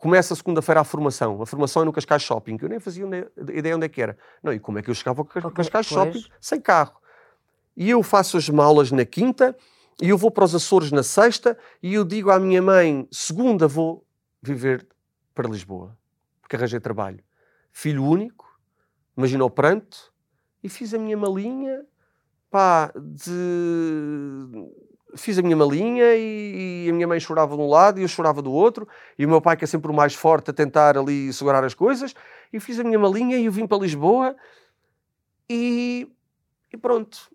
Começa segunda-feira a formação. A formação é no Cascais Shopping. Eu nem fazia ideia onde é que era. Não, e como é que eu chegava ao Cascais Shopping sem carro? E eu faço as malas na quinta, e eu vou para os Açores na sexta, e eu digo à minha mãe, segunda vou viver para Lisboa, porque arranjei trabalho. Filho único, imagina o pranto, e fiz a minha malinha, pá, de fiz a minha malinha e, e, a minha mãe chorava de um lado e eu chorava do outro, e o meu pai, que é sempre o mais forte a tentar ali segurar as coisas, e fiz a minha malinha e eu vim para Lisboa e, e pronto.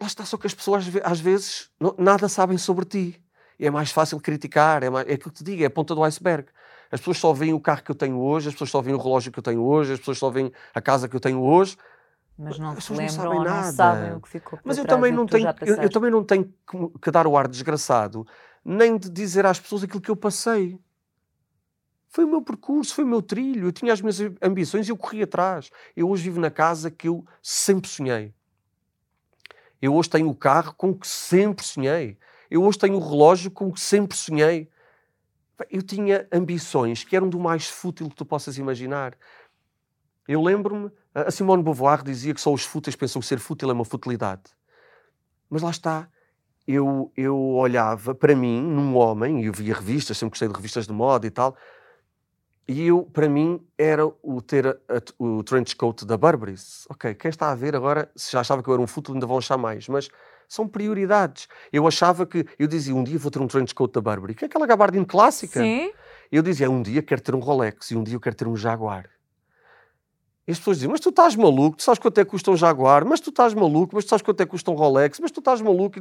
Lá está, só que as pessoas às vezes nada sabem sobre ti. E é mais fácil criticar, é, mais, é aquilo que te digo, é a ponta do iceberg. As pessoas só veem o carro que eu tenho hoje, as pessoas só veem o relógio que eu tenho hoje, as pessoas só veem a casa que eu tenho hoje, mas não se lembram não sabem, nada. não sabem o que ficou Mas eu também, não tenho, eu, eu, também não tenho que, que dar o ar desgraçado, nem de dizer às pessoas aquilo que eu passei. Foi o meu percurso, foi o meu trilho. Eu tinha as minhas ambições e eu corri atrás. Eu hoje vivo na casa que eu sempre sonhei. Eu hoje tenho o carro com que sempre sonhei. Eu hoje tenho o relógio com que sempre sonhei. Eu tinha ambições que eram do mais fútil que tu possas imaginar. Eu lembro-me a Simone Beauvoir dizia que só os fúteis pensam que ser fútil é uma futilidade. Mas lá está. Eu, eu olhava para mim, num homem, e eu via revistas, sempre gostei de revistas de moda e tal, e eu, para mim, era o ter a, a, o trench coat da Burberry. Ok, quem está a ver agora, se já achava que eu era um fútil, ainda vão achar mais. Mas são prioridades. Eu achava que, eu dizia, um dia vou ter um trench coat da Burberry, que é aquela gabardine clássica. Sim. Eu dizia, um dia quero ter um Rolex, e um dia eu quero ter um Jaguar. E as pessoas dizem, mas tu estás maluco, tu sabes quanto é que custa um Jaguar, mas tu estás maluco, mas tu sabes quanto é que custa um Rolex, mas tu estás maluco.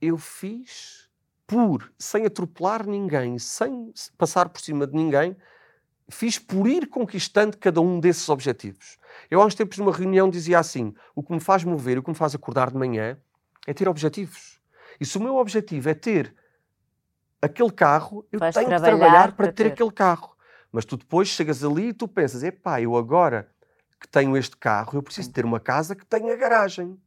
Eu fiz por, sem atropelar ninguém, sem passar por cima de ninguém, fiz por ir conquistando cada um desses objetivos. Eu há uns tempos numa reunião dizia assim, o que me faz mover, o que me faz acordar de manhã é ter objetivos. E se o meu objetivo é ter aquele carro, eu Vais tenho que trabalhar trabalhar para para ter ter. aquele carro. Mas tu depois chegas ali e tu pensas, epá, eu agora que tenho este carro, eu preciso ter uma casa que tenha garagem.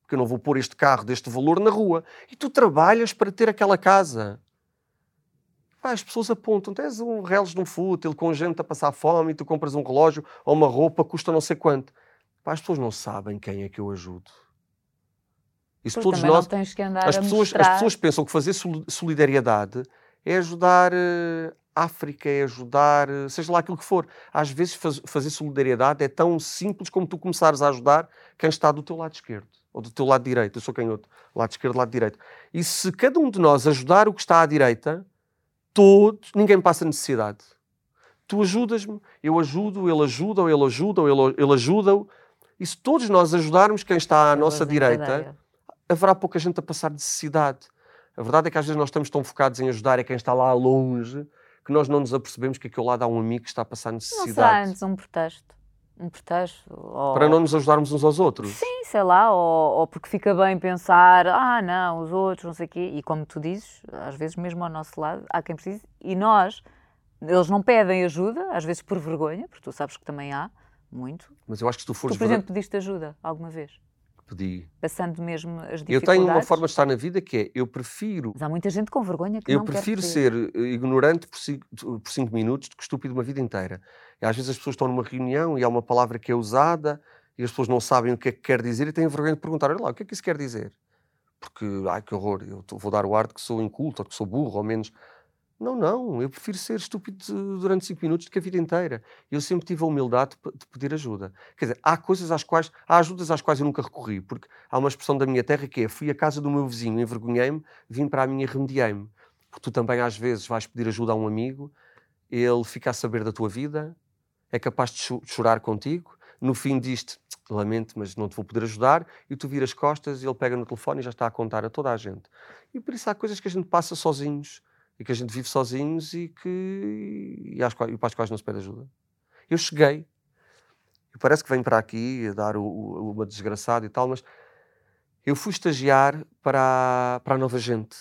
Porque eu não vou pôr este carro deste valor na rua. E tu trabalhas para ter aquela casa. Pá, as pessoas apontam, tens um reles de um fútil com gente a passar fome e tu compras um relógio ou uma roupa, custa não sei quanto. Pá, as pessoas não sabem quem é que eu ajudo. E se Pois todos nós, as pessoas, as pessoas pensam que fazer sol- solidariedade é ajudar eh, África, é ajudar, eh, seja lá aquilo que for. Às vezes faz- fazer solidariedade é tão simples como tu começares a ajudar quem está do teu lado esquerdo ou do teu lado direito. Eu sou canhoto, lado esquerdo, lado direito. E se cada um de nós ajudar o que está à direita, todos, ninguém passa necessidade. Tu ajudas-me, eu ajudo, ele ajuda, ou ele ajuda, ou ele, ele ajuda-o. E se todos nós ajudarmos quem está à nossa Elas direita, haverá pouca gente a passar necessidade. A verdade é que às vezes nós estamos tão focados em ajudar a quem está lá longe que nós não nos apercebemos que aquele lado há um amigo que está a passar Não será necessidade. antes um pretexto? Um pretexto? Ou... Para não nos ajudarmos uns aos outros. Sim, sei lá, ou, ou porque fica bem pensar, ah, não, os outros, não sei o quê. E como tu dizes, às vezes mesmo ao nosso lado há quem precise. E nós, eles não pedem ajuda, às vezes por vergonha, porque tu sabes que também há, muito. Mas eu acho que se tu Tu, fores por exemplo, pediste ajuda alguma vez? Pedir. Passando mesmo as Eu dificuldades. tenho uma forma de estar na vida que é eu prefiro Mas há muita gente com vergonha que Eu não prefiro ser eh, ignorante por cinco, por cinco minutos do que estúpido uma vida inteira. E às vezes as pessoas estão numa reunião e há uma palavra que é usada e as pessoas não sabem o que é que quer dizer e têm vergonha de perguntar: olha lá, o que é que isso quer dizer? Porque, ai que horror, eu vou dar o ar de que sou inculto ou que sou burro, ou menos. Não, não, eu prefiro ser estúpido durante cinco minutos do que a vida inteira. Eu sempre tive a humildade de pe- de pedir ajuda. Quer dizer, há coisas às quais, há ajudas às quais eu nunca recorri, porque há uma expressão da minha terra que é: fui à casa do meu vizinho, envergonhei-me, vim para a minha e remediei-me. Porque tu também às vezes vais pedir ajuda a um amigo, ele fica a saber da tua vida, é capaz de chorar contigo, no fim diz-te, lamento, mas não te vou poder ajudar, e tu viras costas e ele pega no telefone e já está a contar a toda a gente. E por isso há coisas que a gente passa sozinhos, e que a gente vive sozinhos e, que, e, às quais, e para as quais não se pede ajuda. Eu cheguei, e parece que venho para aqui a dar o, o, uma desgraçada e tal, mas eu fui estagiar para, a- para a Nova Gente,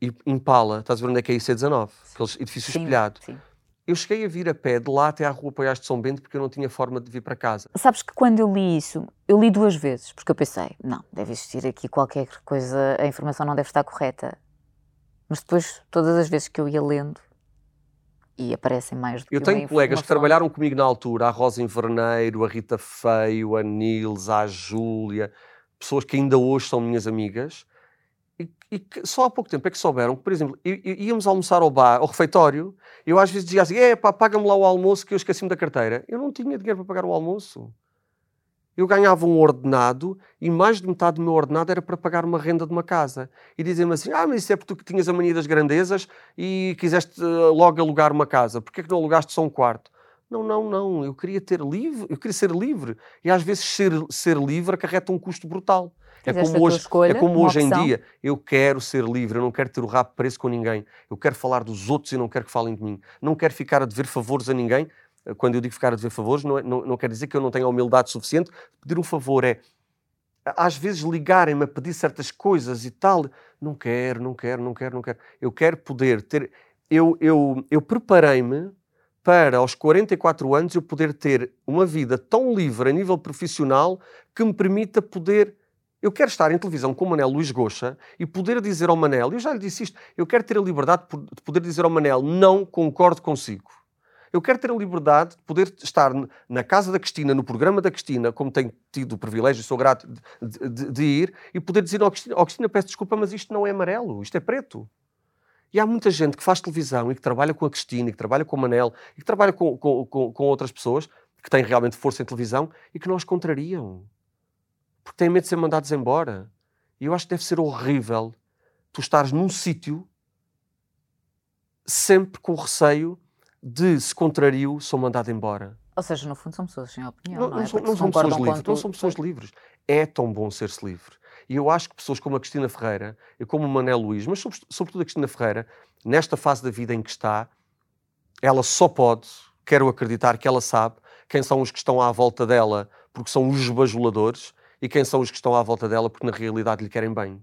e Impala, estás a ver onde é que é IC19? Aqueles edifícios Sim, espelhados. sim. Eu cheguei a vir a pé de lá até à Rua Poiás de São Bento porque eu não tinha forma de vir para casa. Sabes que quando eu li isso, eu li duas vezes, porque eu pensei, não, deve existir aqui qualquer coisa, a informação não deve estar correta. Mas depois, todas as vezes que eu ia lendo, e aparecem mais do que Eu tenho colegas que trabalharam comigo na altura, a Rosa Inverneiro, a Rita Feio, a Nils, a Júlia, pessoas que ainda hoje são minhas amigas, e, e que só há pouco tempo é que souberam que, por exemplo, íamos almoçar ao bar, ao refeitório, eu às vezes dizia assim, é pá, paga-me lá o almoço que eu esqueci-me da carteira. Eu não tinha dinheiro para pagar o almoço. Eu ganhava um ordenado e mais de metade do meu ordenado era para pagar uma renda de uma casa. E dizem-me assim: Ah, mas isso é porque tu que tinhas a mania das grandezas e quiseste eh, logo alugar uma casa. Porquê é que não alugaste só um quarto? Não, não, não. Eu queria ter livre, eu queria ser livre. E às vezes ser, ser livre acarreta um custo brutal. É como hoje, escolha, é como uma hoje em dia. Eu quero ser livre, eu não quero ter o rabo preso com ninguém. Eu quero falar dos outros e não quero que falem de mim. Não quero ficar a dever favores a ninguém. Quando eu digo ficar a dever favores, não, é- não, não quer dizer que eu não tenha a humildade suficiente. Pedir um favor é, às vezes, ligarem-me a pedir certas coisas e tal. Não quero, não quero, não quero, não quero. Eu quero poder ter. Eu, eu, eu preparei-me para, aos 44 anos, eu poder ter uma vida tão livre a nível profissional que me permita poder. Eu quero estar em televisão com o Manel Luís Goxa e poder dizer ao Manel, eu já lhe disse isto, eu quero ter a liberdade de po- de poder dizer ao Manel, não concordo consigo. Eu quero ter a liberdade de poder estar na casa da Cristina, no programa da Cristina, como tenho tido o privilégio, sou grato de, de- de ir, e poder dizer ao Cristina, "Ó, Cristina, peço desculpa, mas isto não é amarelo, isto é preto. E há muita gente que faz televisão e que trabalha com a Cristina, e que trabalha com o Manel, e que trabalha com, com, com, com outras pessoas que têm realmente força em televisão e que não os contrariam. Porque têm medo de ser mandados embora. E eu acho que deve ser horrível tu estares num sítio sempre com receio de, se contrario, sou mandado embora. Ou seja, no fundo são pessoas sem opinião, Não, não, não é? não se são pessoas livres. Não tudo- são pessoas livres. É tão bom ser-se livre. E eu acho que pessoas como a Cristina Ferreira, e como o Manel Luís, mas sobre- sobretudo a Cristina Ferreira, nesta fase da vida em que está, ela só pode, quero acreditar que ela sabe quem são os que estão à volta dela porque são os bajuladores e quem são os que estão à volta dela porque na realidade lhe querem bem.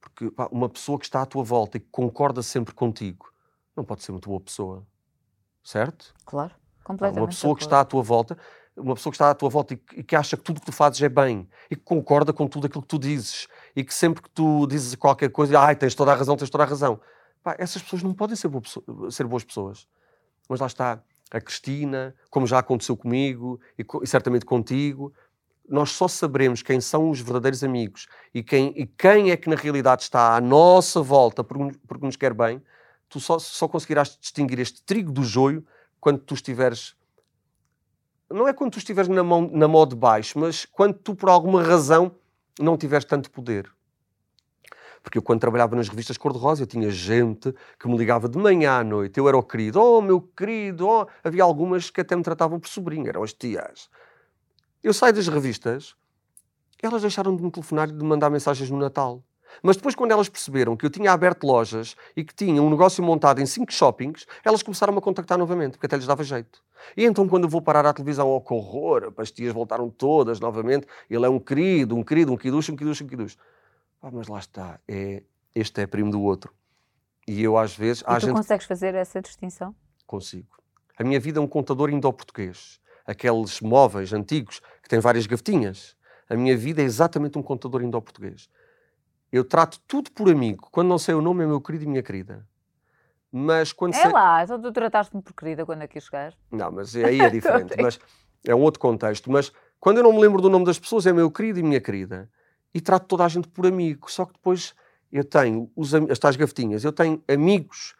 Porque pá, uma pessoa que está à tua volta e que concorda sempre contigo não pode ser muito boa pessoa. Certo? Claro, completamente. Uma pessoa que está à tua volta, uma pessoa que está à tua volta e que, acha que tudo que tu fazes é bem e que concorda com tudo aquilo que tu dizes e que sempre que tu dizes qualquer coisa, ai, tens toda a razão, tens toda a razão. Pá, essas pessoas não podem ser, boa pessoa, ser boas pessoas. Mas lá está a Cristina, como já aconteceu comigo e, e certamente contigo, nós só saberemos quem são os verdadeiros amigos e quem, e quem é que na realidade está à nossa volta porque, porque nos quer bem, tu só, só conseguirás distinguir este trigo do joio quando tu estiveres. Não é quando tu estiveres na mão, na mão de baixo, mas quando tu, por alguma razão, não tiveres tanto poder. Porque eu, quando trabalhava nas revistas Cor-de-Rosa, eu tinha gente que me ligava de manhã à noite. Eu era o querido, oh, meu querido, oh. Havia algumas que até me tratavam por sobrinho, eram as tias. Eu saio das revistas, elas deixaram de me telefonar e de me mandar mensagens no Natal. Mas depois, quando elas perceberam que eu tinha aberto lojas e que tinha um negócio montado em cinco shoppings, elas começaram -me a contactar novamente, porque até lhes dava jeito. E então, quando eu vou parar à televisão, oh, que horror, as tias voltaram todas novamente, ele é um querido, um querido, um quiducho, um quiducho, um quiducho. Ah, mas lá está, é, este é primo do outro. E eu às vezes... E tu gente... consegues fazer essa distinção? Consigo. A minha vida é um contador indo-português. Aqueles móveis antigos que têm várias gavetinhas. A minha vida é exatamente um contador indo-português. Eu trato tudo por amigo. Quando não sei o nome, é meu querido e minha querida. Mas quando É sei... lá, então tu trataste-me por querida quando aqui chegaste. Não, mas aí é [LAUGHS] diferente. mas é um outro contexto. Mas quando eu não me lembro do nome das pessoas, é meu querido e minha querida e trato toda a gente por amigo. Só que depois eu tenho os, as tais gavetinhas, eu tenho amigos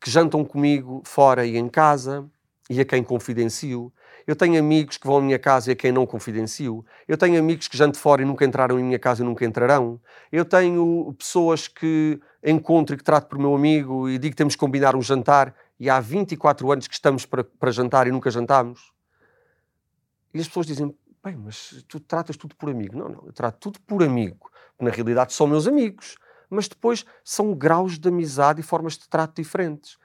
que jantam comigo fora e em casa e a quem confidencio. Eu tenho amigos que vão à minha casa e a quem não confidencio. Eu tenho amigos que jantam fora e nunca entraram em minha casa e nunca entrarão. Eu tenho pessoas que encontro e que trato por meu amigo e digo que temos que combinar um jantar e há 24 anos que estamos para, para jantar e nunca jantamos. E as pessoas dizem, Bem, mas tu tratas tudo por amigo. Não, não, eu trato tudo por amigo. Na realidade são meus amigos. Mas depois são graus de amizade e formas de trato diferentes.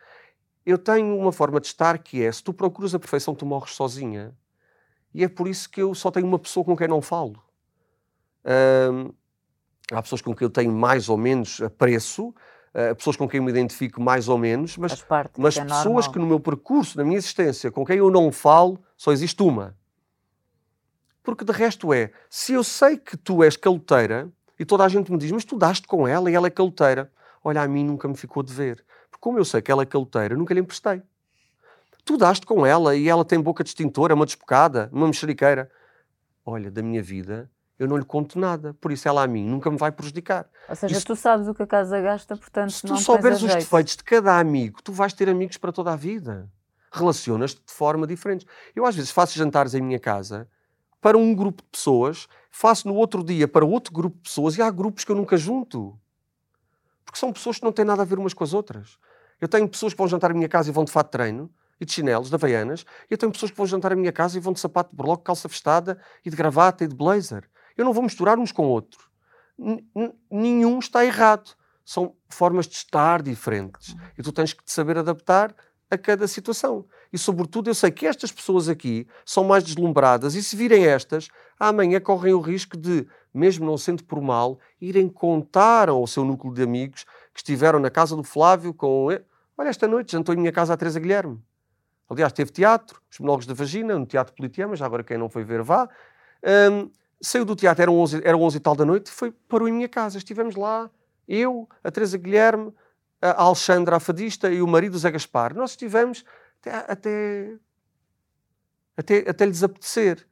Eu tenho uma forma de estar que é: se tu procuras a perfeição, tu morres sozinha. E é por isso que eu só tenho uma pessoa com quem não falo. Hum, há pessoas com quem eu tenho mais ou menos apreço, uh, pessoas com quem eu me identifico mais ou menos, mas, mas é pessoas normal. que no meu percurso, na minha existência, com quem eu não falo, só existe uma. Porque de resto é, se eu sei que tu és caloteira e toda a gente me diz, mas tu daste com ela e ela é caloteira, olha, a mim nunca me ficou de ver. Porque como eu sei que ela é caloteira, nunca lhe emprestei. Tu daste com ela e ela tem boca distintora, uma despocada, uma mexeriqueira. Olha, da minha vida, eu não lhe conto nada, por isso ela a mim nunca me vai prejudicar. Ou seja, tu sabes o que a casa gasta, portanto se não tu souberes os jeito. defeitos de cada amigo, tu vais ter amigos para toda a vida. Relacionas-te de forma diferente. Eu às vezes faço jantares em minha casa para um grupo de pessoas, faço no outro dia para outro grupo de pessoas e há grupos que eu nunca junto. Porque são pessoas que não têm nada a ver umas com as outras. Eu tenho pessoas que vão jantar à minha casa e vão de fato de treino e de chinelos, de havaianas, e eu tenho pessoas que vão jantar à minha casa e vão de sapato de berloque, calça festada e de gravata e de blazer. Eu não vou misturar uns com outros. N nenhum está errado. São formas de estar diferentes. E tu tens que te saber adaptar a cada situação. E, sobretudo, eu sei que estas pessoas aqui são mais deslumbradas e, se virem estas, amanhã correm o risco de, mesmo não sendo por mal, irem contar ao seu núcleo de amigos que estiveram na casa do Flávio com. Olha, esta noite jantou em minha casa a Teresa Guilherme. Aliás, teve teatro, os monólogos da vagina, no Teatro Politeama, já agora quem não foi ver vá. Um, saiu do teatro, eram 11, eram 11 e tal da noite, foi, parou em minha casa. Estivemos lá, eu, a Teresa Guilherme, a Alexandra, a fadista, e o marido, Zé Gaspar. Nós estivemos até, até, até, lhes apetecer.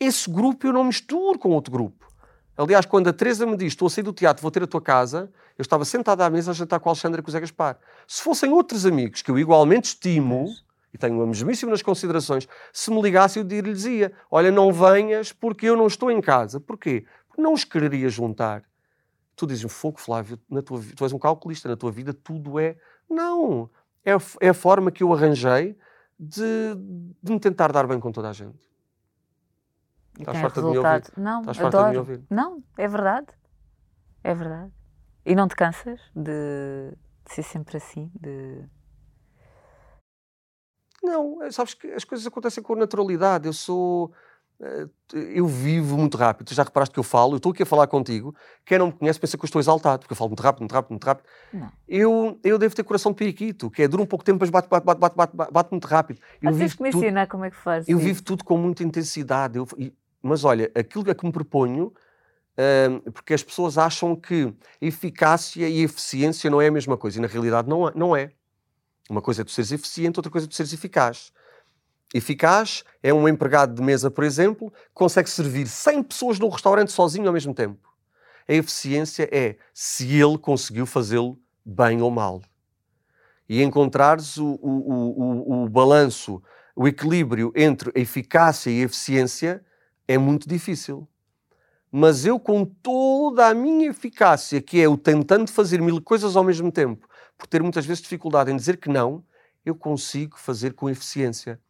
Esse grupo eu não misturo com outro grupo. Aliás, quando a Teresa me diz estou a sair do teatro, vou ter a tua casa, eu estava sentada à mesa a jantar com a Alexandra e com o Zé Gaspar. Se fossem outros amigos que eu igualmente estimo, e tenho a mesmíssima nas considerações, se me ligasse eu dir-lhes olha, não venhas porque eu não estou em casa. Porquê? Porque não os quereria juntar. Tu dizes, um fogo, Flávio, na tua, tu és um calculista, na tua vida tudo é... Não, é a, é a forma que eu arranjei de, de me tentar dar bem com toda a gente. E Estás farta resultado... de me ouvir? Não, Estás adoro. de me ouvir? Não, é verdade. É verdade. E não te cansas de, de ser sempre assim? De... Não, sabes que as coisas acontecem com naturalidade. Eu sou. Eu vivo muito rápido. Tu já reparaste que eu falo, eu estou aqui a falar contigo. Quem não me conhece pensa que eu estou exaltado, porque eu falo muito rápido, muito rápido, muito rápido. Não. Eu, eu devo ter coração de periquito, que é dura um pouco de tempo, mas bate, bate, bate, bate, bate, bate muito rápido. Eu Mas tens que me tudo- ensinar como é que fazes eu isso. vivo tudo com muita intensidade. Eu- mas olha, aquilo a que me proponho, hum, porque as pessoas acham que eficácia e eficiência não é a mesma coisa, e na realidade não é. Não é. Uma coisa é tu seres eficiente, outra coisa é tu seres eficaz. Eficaz é um empregado de mesa, por exemplo, que consegue servir 100 pessoas num restaurante sozinho ao mesmo tempo. A eficiência é se ele conseguiu fazê-lo bem ou mal. E encontrares o, o, o, o, balanço, o equilíbrio entre a eficácia e a eficiência é muito difícil. Mas eu, com toda a minha eficácia, que é o tentando fazer mil coisas ao mesmo tempo, por ter muitas vezes dificuldade em dizer que não, eu consigo fazer com eficiência.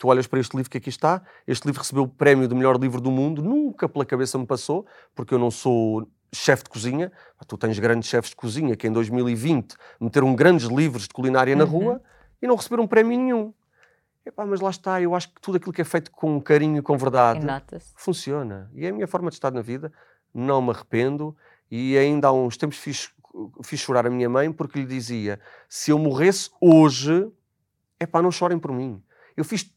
Tu olhas para este livro que aqui está, este livro recebeu o prémio de melhor livro do mundo, nunca pela cabeça me passou, porque eu não sou chefe de cozinha. Tu tens grandes chefes de cozinha que em 2020 meteram grandes livros de culinária na Uhum. rua e não receberam prémio nenhum. Epá, mas lá está, eu acho que tudo aquilo que é feito com carinho e com verdade funciona. E é a minha forma de estar na vida, não me arrependo. E ainda há uns tempos fiz, fiz chorar a minha mãe porque lhe dizia: se eu morresse hoje, é pá, não chorem por mim. Eu fiz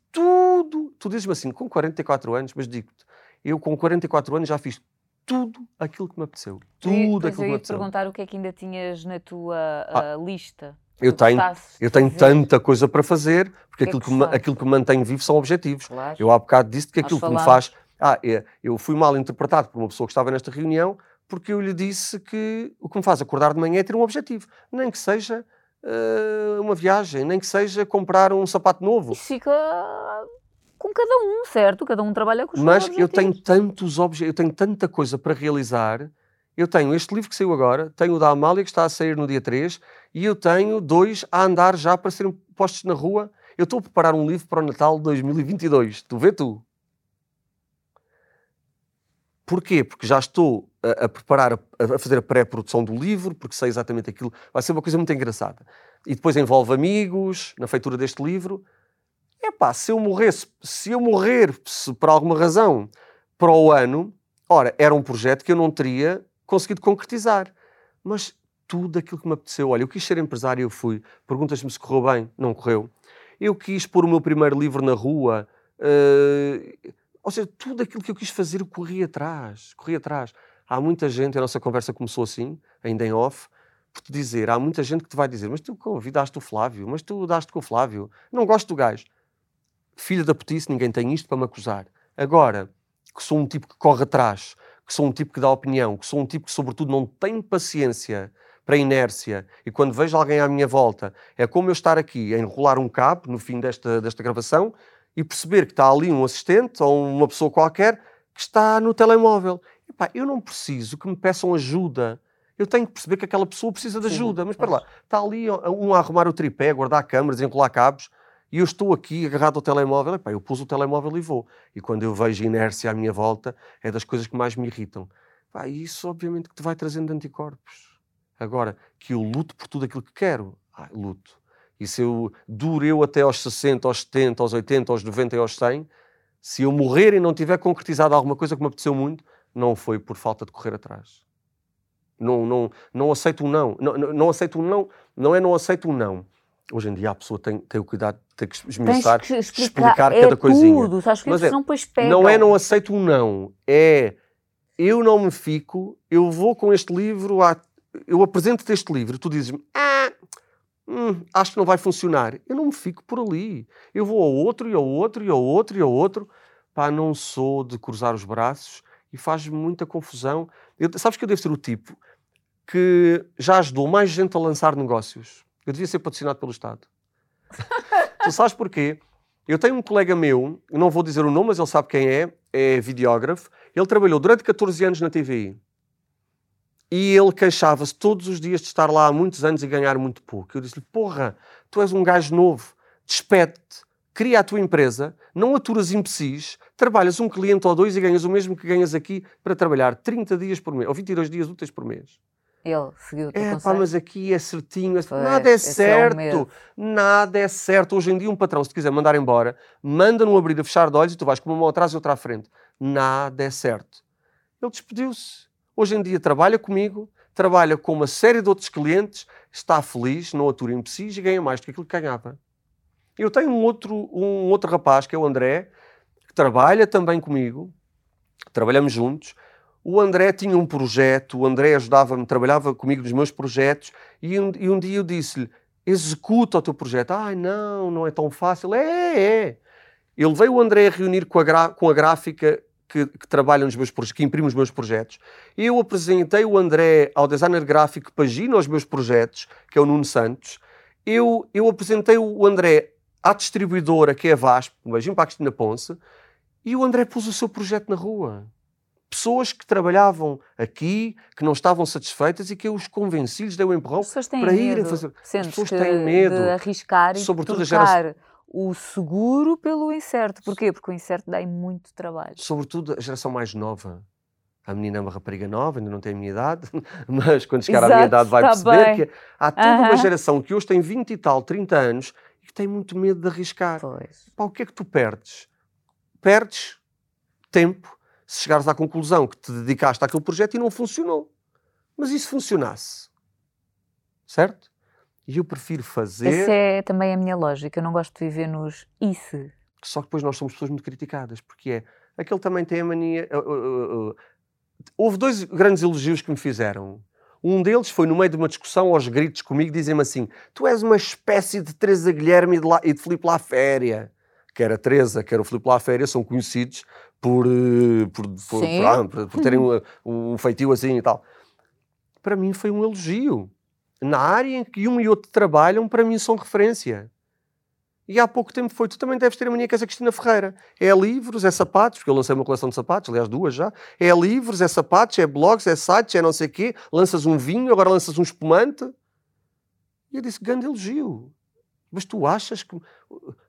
tu dizes-me assim, com 44 anos, mas digo-te, eu com 44 anos já fiz tudo aquilo que me apeteceu. Tudo E, aquilo eu que me ia te apeteceu. perguntar o que é que ainda tinhas na tua Ah, ah, lista. Eu tenho, eu tenho fazer. tanta coisa para fazer, porque que é aquilo que que, me, aquilo que me mantém vivo são objetivos. Claro. Eu há bocado disse que Nós aquilo que me falámos. faz. Ah, é, eu fui mal interpretado por uma pessoa que estava nesta reunião porque eu lhe disse que o que me faz acordar de manhã é ter um objetivo. Nem que seja eh, uma viagem, nem que seja comprar um sapato novo. Isso fica com cada um, certo? Cada um trabalha com os seus Mas eu tenho tantos objetivos, eu tenho tanta coisa para realizar. Eu tenho este livro que saiu agora, tenho o da Amália que está a sair no dia 3 e eu tenho dois a andar já para serem postos na rua. Eu estou a preparar um livro para o Natal de 2022. Tu vê tu? Porquê? Porque já estou a, a preparar, a, a fazer a pré-produção do livro, porque sei exatamente aquilo. Vai ser uma coisa muito engraçada. E depois envolve amigos na feitura deste livro. Epá, se eu morresse, se eu morrer se por alguma razão para o ano, ora, era um projeto que eu não teria conseguido concretizar. Mas tudo aquilo que me apeteceu. Olha, eu quis ser empresário, eu fui. Perguntas-me se correu bem, não correu. Eu quis pôr o meu primeiro livro na rua. eh, ou seja, tudo aquilo que eu quis fazer, eu corri atrás, corri atrás. Há muita gente, a nossa conversa começou assim, ainda em off, por te dizer, há muita gente que te vai dizer, mas tu convidaste o Flávio, mas tu daste com o Flávio, não gosto do gajo. Filha da putice, ninguém tem isto para me acusar. Agora, que sou um tipo que corre atrás, que sou um tipo que dá opinião, que sou um tipo que, sobretudo, não tem paciência para a inércia, e quando vejo alguém à minha volta, é como eu estar aqui a enrolar um cabo no fim desta, desta gravação e perceber que está ali um assistente ou uma pessoa qualquer que está no telemóvel. Epá, eu não preciso que me peçam ajuda. Eu tenho que perceber que aquela pessoa precisa de Sim, ajuda. Mas espera lá, está ali um a arrumar o tripé, a guardar câmaras, enrolar cabos, e eu estou aqui agarrado ao telemóvel. Epá, eu pus o telemóvel e vou. E quando eu vejo inércia à minha volta, é das coisas que mais me irritam. Pá, e isso, obviamente, que te vai trazendo anticorpos. Agora, que eu luto por tudo aquilo que quero, ah, luto. E se eu duro eu até aos 60, aos 70, aos 80, aos 90 e aos 100, se eu morrer e não tiver concretizado alguma coisa que me apeteceu muito, não foi por falta de correr atrás. Não, não, não aceito um não. Não, não, não aceito um não. Não é não aceito um não. Hoje em dia a pessoa tem, tem o cuidado de ter que esmiuçar, que explicar, explicar é cada coisinha. tudo, sabes que Mas é, não pega. Não é não aceito um não, é eu não me fico, eu vou com este livro, eu apresento-te este livro, tu dizes-me, ah, hum, acho que não vai funcionar. Eu não me fico por ali. Eu vou ao outro e ao outro e ao outro e ao outro. Pá, não sou de cruzar os braços e faz-me muita confusão. Eu, sabes que eu devo ser o tipo que já ajudou mais gente a lançar negócios. Eu devia ser patrocinado pelo Estado. tu sabes porquê? Eu tenho um colega meu, eu não vou dizer o nome, mas ele sabe quem é, é videógrafo. Ele trabalhou durante 14 anos na TVI. E ele queixava-se todos os dias de estar lá há muitos anos e ganhar muito pouco. Eu disse-lhe: Porra, tu és um gajo novo, despede-te, cria a tua empresa, não aturas imbecis, trabalhas um cliente ou dois e ganhas o mesmo que ganhas aqui para trabalhar 30 dias por mês, ou 22 dias úteis por mês. Ele seguiu o teu É, pá, conselho. mas aqui é certinho. é- Pois, nada é é certo. nada é certo. Hoje em dia, um patrão, se te quiser mandar embora, manda num abrir e fechar de olhos e tu vais com uma mão atrás e outra à frente. Nada é certo. Ele despediu-se. Hoje em dia trabalha comigo, trabalha com uma série de outros clientes, está feliz, não atura imbecis e ganha mais do que aquilo que ganhava. Eu tenho um outro, um outro rapaz, que é o André, que trabalha também comigo, trabalhamos juntos. O André tinha um projeto, o André ajudava-me, trabalhava comigo nos meus projetos, e um, e um dia eu disse-lhe: executa o teu projeto. Ai, não, não é tão fácil. É, é. Ele veio o André a reunir com a, com a gráfica que, que trabalha nos meus projetos, que imprime os meus projetos. Eu apresentei o André ao designer gráfico que pagina os meus projetos, que é o Nuno Santos. Eu, eu apresentei o André à distribuidora, que é a VASP, um beijinho para a Cristina Ponce, e o André pôs o seu projeto na rua. Pessoas que trabalhavam aqui, que não estavam satisfeitas e que eu os convenci, lhes dei o empurrão As pessoas têm para medo. irem fazer. Sentes pessoas que têm medo, de arriscar e sobretudo a trocar o seguro pelo incerto. Porquê? Porque o incerto dá muito trabalho. Sobretudo a geração mais nova. A menina é uma rapariga nova, ainda não tem a minha idade, [LAUGHS] mas quando chegar à minha Exato, idade vai tá perceber bem. que há toda uma geração que hoje tem 20 e tal, 30 anos e que tem muito medo de arriscar. Pois. Pá, o que é que tu perdes? Perdes tempo se chegares à conclusão que te dedicaste àquele projeto e não funcionou. Mas e se funcionasse? Certo? E eu prefiro fazer, Essa é também a minha lógica. Eu não gosto de viver nos e se. só que depois nós somos pessoas muito criticadas, porque é, aquele também tem a mania... uh, uh, uh. Houve dois grandes elogios que me fizeram. Um deles foi no meio de uma discussão aos gritos comigo, dizem-me assim, tu és uma espécie de Teresa Guilherme e de, La, e de Filipe Laféria. Quer a Teresa, quer o Filipe Laféria, são conhecidos por, eh, por, por, por, ah, por- por terem um, um feitio assim e tal. Para mim foi um elogio. Na área em que um e outro trabalham, para mim são referência. E há pouco tempo foi, tu também deves ter a mania que és a Cristina Ferreira. É livros, é sapatos, porque eu lancei uma coleção de sapatos, aliás duas já. É livros, é sapatos, é blogs, é sites, é não sei o quê. Lanças um vinho, agora lanças um espumante. E eu disse, grande elogio. Mas tu achas que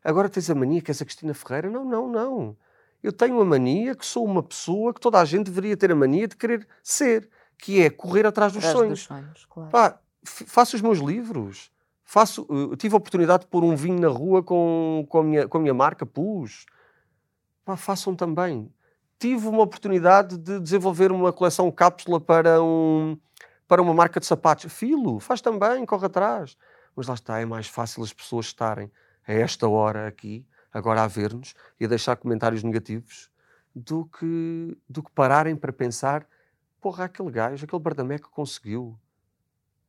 agora tens a mania que és a Cristina Ferreira? Não, não, não. Eu tenho a mania que sou uma pessoa que toda a gente deveria ter a mania de querer ser, que é correr atrás dos Atrás sonhos. dos sonhos, claro. Pá, faço os meus livros. Faço, eh, tive a oportunidade de pôr um vinho na rua com, com, a, minha, com a minha marca, pus. Pá, façam também. Tive uma oportunidade de desenvolver uma coleção cápsula para, um, para uma marca de sapatos. Filo, faz também, corre atrás. Mas lá está, é mais fácil as pessoas estarem a esta hora aqui, agora a ver-nos, e a deixar comentários negativos, do que, do que pararem para pensar porra, aquele gajo, aquele bardameco conseguiu.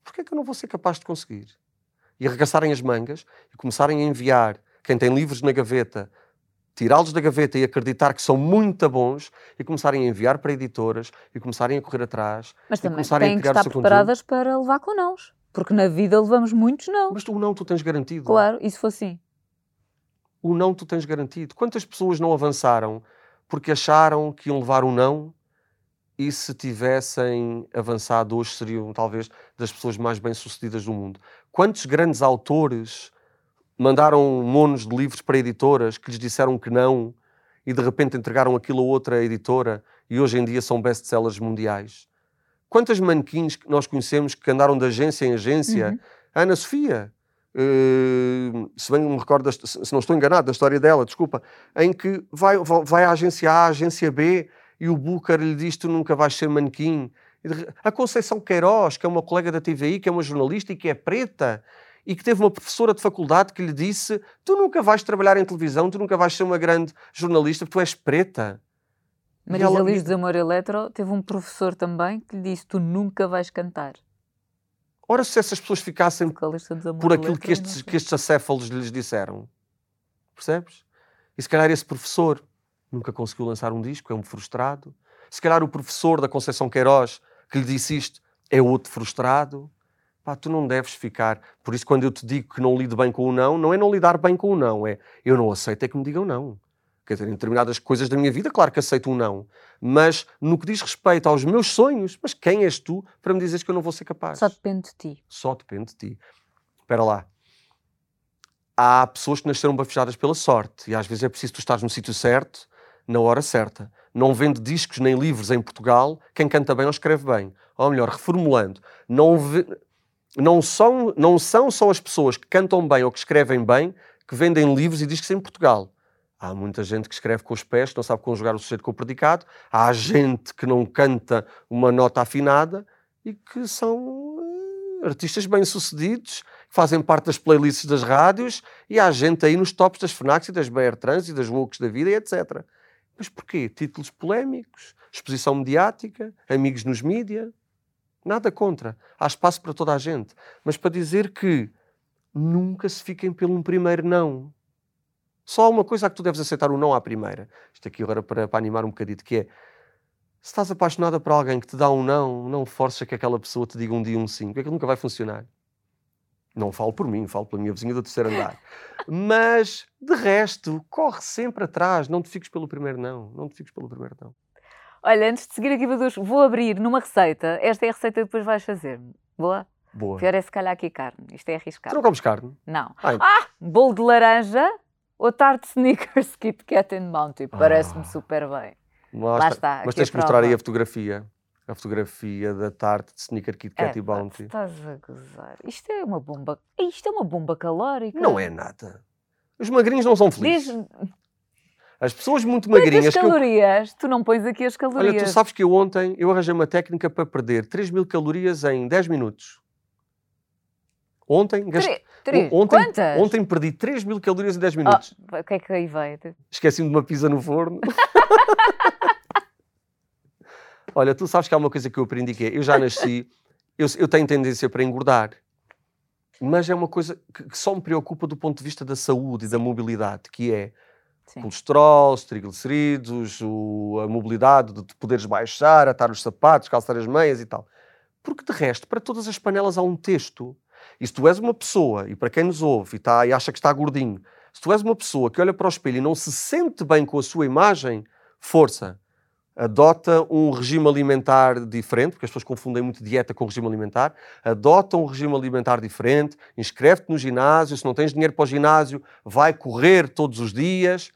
Porquê é que eu não vou ser capaz de conseguir? E arregaçarem as mangas e começarem a enviar quem tem livros na gaveta, tirá-los da gaveta e acreditar que são muito bons e começarem a enviar para editoras e começarem a correr atrás. Mas e também têm que estar preparadas para levar com nãos. Porque na vida levamos muitos não. Mas o não tu tens garantido. Claro, isso foi assim. O não tu tens garantido. Quantas pessoas não avançaram porque acharam que iam levar um não e se tivessem avançado hoje seriam talvez das pessoas mais bem-sucedidas do mundo? Quantos grandes autores mandaram monos de livros para editoras que lhes disseram que não e de repente entregaram aquilo a outra editora e hoje em dia são best-sellers mundiais? Quantas manequins que nós conhecemos que andaram de agência em agência? Uhum. Ana Sofia, eh, se bem me recordo, se não estou enganado, da história dela, desculpa, em que vai, va- vai à agência A, à agência B e o Booker lhe diz: Tu nunca vais ser manequim. A Conceição Queiroz, que é uma colega da TVI, que é uma jornalista e que é preta, e que teve uma professora de faculdade que lhe disse: Tu nunca vais trabalhar em televisão, tu nunca vais ser uma grande jornalista porque tu és preta. Marisa ela- Liz de Amor Eletro teve um professor também que lhe disse: Tu nunca vais cantar. Ora, se essas pessoas ficassem por aquilo que estes, que estes acéfalos lhes disseram. Percebes? E se calhar esse professor nunca conseguiu lançar um disco, é um frustrado. Se calhar o professor da Conceição Queiroz que lhe disse isto é outro frustrado. Pá, tu não deves ficar. Por isso, quando eu te digo que não lido bem com o não, não é não lidar bem com o não, é eu não aceito é que me digam não. Quer dizer, em determinadas coisas da minha vida, claro que aceito um não. Mas no que diz respeito aos meus sonhos, mas quem és tu para me dizeres que eu não vou ser capaz? Só depende de ti. Só depende de ti. Espera lá. Há pessoas que nasceram bafejadas pela sorte e às vezes é preciso tu estares no sítio certo, na hora certa. não vende discos nem livros em Portugal quem canta bem ou escreve bem. Ou melhor, reformulando, não, ve... não, são, não são só as pessoas que cantam bem ou que escrevem bem que vendem livros e discos em Portugal. Há muita gente que escreve com os pés, não sabe conjugar o sujeito com o predicado. Há gente que não canta uma nota afinada e que são uh, artistas bem-sucedidos, fazem parte das playlists das rádios e há gente aí nos tops das FNACs e das BR Trans e das Wokes da vida e etc. Mas porquê? Títulos polémicos, exposição mediática, amigos nos mídia. Nada contra. Há espaço para toda a gente. Mas para dizer que nunca se fiquem pelo um primeiro não. Só uma coisa que tu deves aceitar o não à primeira. Isto aqui agora para, para animar um bocadito, que é se estás apaixonada por alguém que te dá um não, não forces a que aquela pessoa te diga um dia um sim, porque aquilo nunca vai funcionar. Não falo por mim, falo pela minha vizinha do terceiro andar. [LAUGHS] Mas, de resto, corre sempre atrás. Não te fiques pelo primeiro não. Não te fiques pelo primeiro não. Olha, antes de seguir aqui, vou abrir numa receita. Esta é a receita que depois vais fazer. Boa? Boa. Pior é se calhar aqui carne. Isto é arriscado. Tu não comes carne? Não. Ai. Ah, bolo de laranja ou tarte Snickers Kit Kat and Mountain. Parece-me ah. super bem. Lá está. Mas tens que mostrar aí a fotografia a fotografia da tarte de Sneaker Kit Kat é, e Bounty. Estás a gozar. Isto é uma bomba. Isto é uma bomba calórica. Não é nada. Os magrinhos não são felizes. Diz... As pessoas muito magrinhas. As calorias, eu... tu não pões aqui as calorias. Olha, tu sabes que eu ontem eu arranjei uma técnica para perder 3 mil calorias em 10 minutos. Ontem, gaste... Três. Ontem, Quantas? Ontem perdi 3 mil calorias em 10 minutos. Oh, o que é que aí vai? Esqueci-me de uma pizza no forno. [LAUGHS] Olha, tu sabes que há uma coisa que eu aprendi que é, eu já nasci, eu, eu tenho tendência para engordar, mas é uma coisa que, que, só me preocupa do ponto de vista da saúde e da mobilidade, que é Sim. colesterol, os triglicerídeos, o, a mobilidade de, de poderes baixar, atar os sapatos, calçar as meias e tal. Porque de resto, para todas as panelas há um texto. E se tu és uma pessoa, e para quem nos ouve e, tá, e acha que está gordinho, se tu és uma pessoa que olha para o espelho e não se sente bem com a sua imagem, força adota um regime alimentar diferente, porque as pessoas confundem muito dieta com regime alimentar, adota um regime alimentar diferente, inscreve-te no ginásio, se não tens dinheiro para o ginásio, vai correr todos os dias.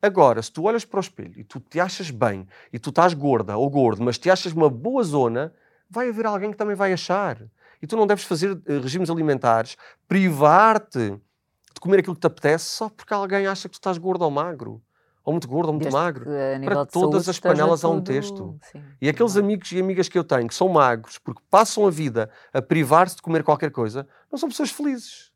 Agora, se tu olhas para o espelho e tu te achas bem, e tu estás gorda ou gordo, mas te achas uma boa zona, vai haver alguém que também vai achar. E tu não deves fazer eh, regimes alimentares, privar-te de comer aquilo que te apetece só porque alguém acha que tu estás gordo ou magro ou muito gordo ou muito Desde magro. Para todas as panelas há um texto. Sim, e aqueles amigos e amigas que eu tenho que são magros porque passam a vida a privar-se de comer qualquer coisa, não são pessoas felizes.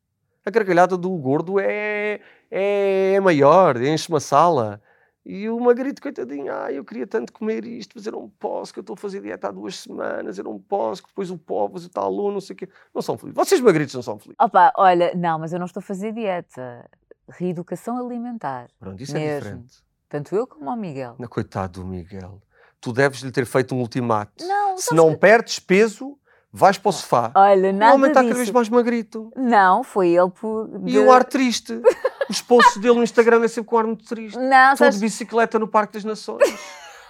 A gargalhada do gordo é, é, é maior, enche uma sala. E o magrito, coitadinho, ah, eu queria tanto comer isto, mas eu não posso, que eu estou a fazer dieta há duas semanas, eu não posso, que depois o povo, o tal não sei o quê. Não são felizes. Vocês magritos não são felizes. Opa, olha, não, mas eu não estou a fazer dieta reeducação alimentar. Pronto, isso é mesmo. é diferente. Tanto eu como o Miguel. Não, coitado do Miguel. Tu deves lhe ter feito um ultimato. Não, Se não que... perdes peso, vais para o sofá. Olha, nada O homem está cada vez mais magrito. Não, foi ele por... E o ar triste. [LAUGHS] Os posts dele no Instagram é sempre com um ar muito triste. Não, Estou sabes... de bicicleta no Parque das Nações.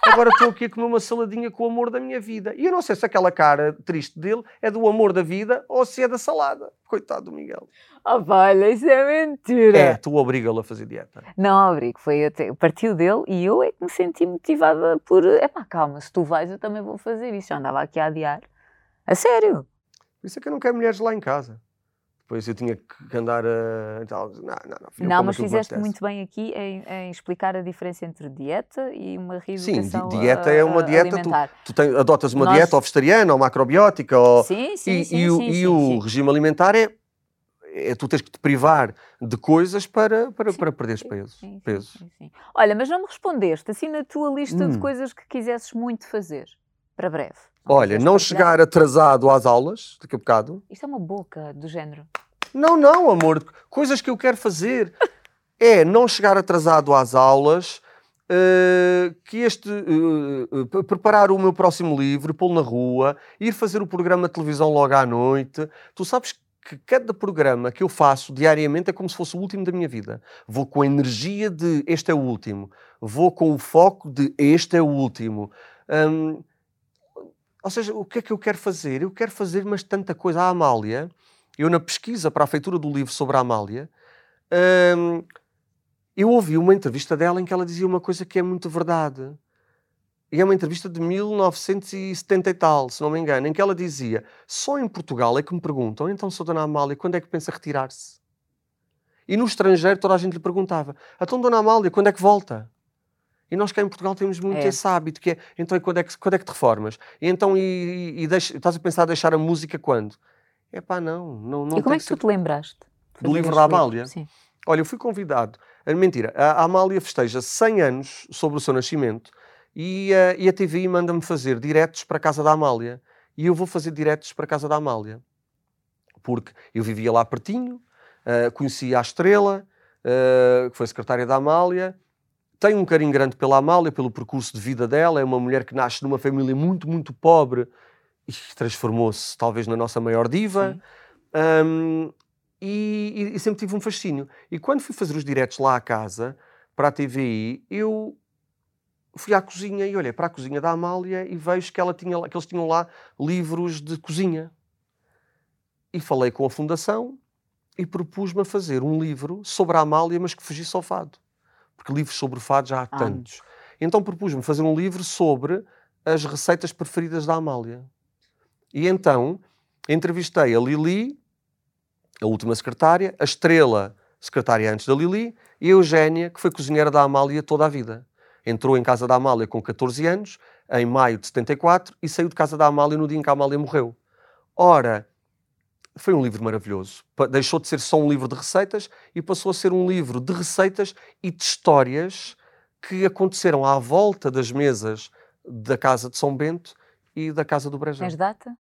Agora estou aqui a comer uma saladinha com o amor da minha vida. E eu não sei se aquela cara triste dele é do amor da vida ou se é da salada. Coitado do Miguel. Oh, olha, isso é mentira. É, tu obriga-lo a fazer dieta. Não obrigo, foi partiu dele e eu é que me senti motivada por. É pá, calma, se tu vais, eu também vou fazer isso. Já andava aqui a adiar. A sério. Por isso é que eu não quero mulheres lá em casa. Depois eu tinha que andar a. Não, não, não. Não, mas fizeste muito bem aqui em, em, explicar a diferença entre dieta e uma reeducação Sim, dieta é uma dieta. Alimentar. Tu, tu tem, adotas uma Nós... dieta ou vegetariana ou macrobiótica. Ou, sim, sim, e, sim, e, sim, e sim, o sim. regime alimentar é, é. Tu tens que te privar de coisas para, para, para perderes peso. Sim, peso. Olha, mas não me respondeste assim na tua lista hum. de coisas que quisesses muito fazer para breve. Olha, não chegar atrasado às aulas, daqui a bocado. Isto é uma boca do género. Não, não, amor. Coisas que eu quero fazer [LAUGHS] é não chegar atrasado às aulas, uh, que este uh, preparar o meu próximo livro, pô-lo na rua, ir fazer o programa de televisão logo à noite. Tu sabes que cada programa que eu faço diariamente é como se fosse o último da minha vida. Vou com a energia de este é o último. Vou com o foco de este é o último. Um, ou seja, o que é que eu quero fazer? Eu quero fazer, mas tanta coisa. A Amália, eu na pesquisa para a feitura do livro sobre a Amália, hum, eu ouvi uma entrevista dela em que ela dizia uma coisa que é muito verdade. e é uma entrevista de 1970 e tal, se não me engano, em que ela dizia: só em Portugal é que me perguntam, então, Sra. Dona Amália, quando é que pensa retirar-se? E no estrangeiro toda a gente lhe perguntava: então, Dona Amália, quando é que volta? E nós cá em Portugal temos muito É. esse hábito, que é, então, e quando é que, quando é que te reformas? E então, e, e, e deixa- estás a pensar em deixar a música quando? É pá, não, não, não e como é que tu ser- te lembraste? Do livro da Amália? Sim. Olha, eu fui convidado. Mentira, a Amália festeja 100 anos sobre o seu nascimento e, e a TVI manda-me fazer diretos para a casa da Amália. E eu vou fazer diretos para a casa da Amália. Porque eu vivia lá pertinho, ah, conhecia a Estrela, ah, que foi secretária da Amália. Tenho um carinho grande pela Amália, pelo percurso de vida dela. É uma mulher que nasce numa família muito, muito pobre e transformou-se talvez na nossa maior diva. Um, e, e- sempre tive um fascínio. E quando fui fazer os diretos lá à casa, para a TVI, eu fui à cozinha e olhei para a cozinha da Amália e vejo que, ela tinha, que eles tinham lá livros de cozinha. E falei com a Fundação e propus-me a fazer um livro sobre a Amália, mas que fugisse ao fado. Porque livros sobre fado já há Ah. tantos. Então propus-me fazer um livro sobre as receitas preferidas da Amália. E então entrevistei a Lili, a última secretária, a Estrela, secretária antes da Lili, e a Eugénia, que foi cozinheira da Amália toda a vida. Entrou em casa da Amália com 14 anos, em maio de 74, e saiu de casa da Amália no dia em que a Amália morreu. Ora, foi um livro maravilhoso. Deixou de ser só um livro de receitas e passou a ser um livro de receitas e de histórias que aconteceram à volta das mesas da Casa de São Bento e da Casa do Brejão. Tens data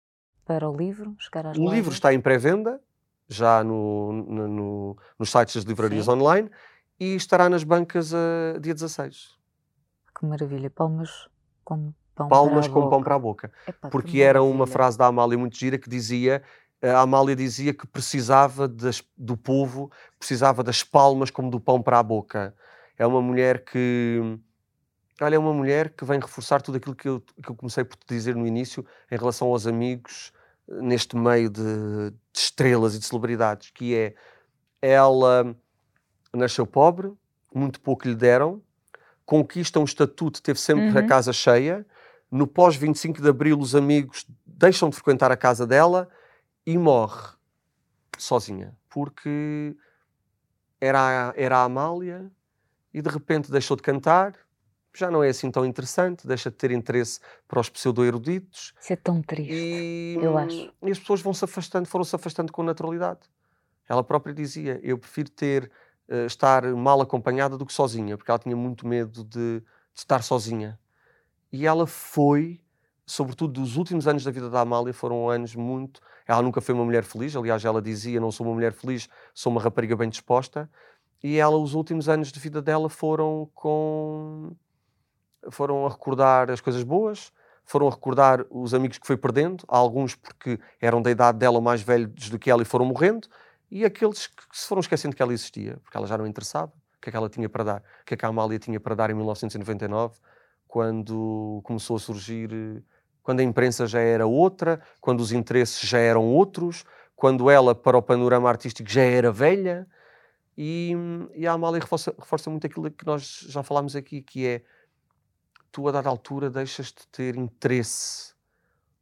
para o livro chegar às O livro lojas? está em pré-venda, já no, no- no- nos sites das livrarias Sim. online, e estará nas bancas a dia 16. Que maravilha. Palmas com pão Palmas para a com pão para a boca. Que Porque era uma frase da Amália muito gira que dizia, a Amália dizia que precisava das- do povo, precisava das palmas como do pão para a boca. É uma mulher que... Olha, é uma mulher que vem reforçar tudo aquilo que eu, que eu comecei por te dizer no início em relação aos amigos eh, neste meio de, de estrelas e de celebridades, que é ela nasceu pobre, muito pouco lhe deram, conquista um estatuto, teve sempre a Uhum. casa cheia, no pós-25 de Abril os amigos deixam de frequentar a casa dela e morre sozinha, porque era, a- era a Amália e de repente deixou de cantar, já não é assim tão interessante, deixa de ter interesse para os pseudo-eruditos Isso é tão triste. e, eu acho. e as pessoas vão se afastando, foram-se afastando com naturalidade. Ela própria dizia: Eu prefiro ter, eh, estar mal acompanhada do que sozinha, porque ela tinha muito medo de, de estar sozinha. E ela foi, sobretudo dos últimos anos da vida da Amália, foram anos muito. Ela nunca foi uma mulher feliz, aliás, ela dizia: Não sou uma mulher feliz, sou uma rapariga bem disposta. E ela, os últimos anos de vida dela foram com. foram a recordar as coisas boas, foram a recordar os amigos que foi perdendo, alguns porque eram da idade dela mais velhos do que ela e foram morrendo, e aqueles que se foram esquecendo que ela existia, porque ela já não interessava, o que é que ela tinha para dar, o que é que a Amália tinha para dar em 1999, quando começou a surgir, quando a imprensa já era outra, quando os interesses já eram outros, quando ela, para o panorama artístico, já era velha, e, e a Amália reforça, reforça muito aquilo que nós já falámos aqui, que é tu a dada altura deixas de ter interesse.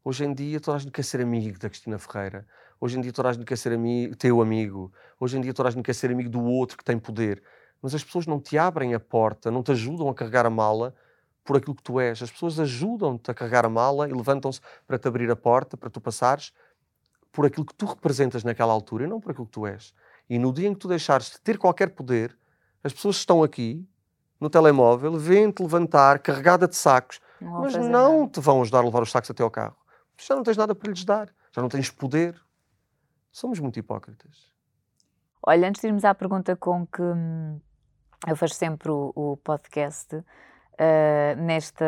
Hoje em dia toda a gente quer ser amigo da Cristina Ferreira. Hoje em dia toda a gente quer ser amigo, teu amigo. Hoje em dia toda a gente quer ser amigo do outro que tem poder. Mas as pessoas não te abrem a porta, não te ajudam a carregar a mala por aquilo que tu és. As pessoas ajudam-te a carregar a mala e levantam-se para te abrir a porta, para tu passares por aquilo que tu representas naquela altura e não por aquilo que tu és. E no dia em que tu deixares de ter qualquer poder, as pessoas estão aqui no telemóvel vêm-te levantar carregada de sacos, Não mas não nada. te vão ajudar a levar os sacos até ao carro. Já não tens nada para lhes dar, já não tens poder. Somos muito hipócritas. Olha, antes de irmos à pergunta com que hum, eu faço sempre o, o podcast, eh, nesta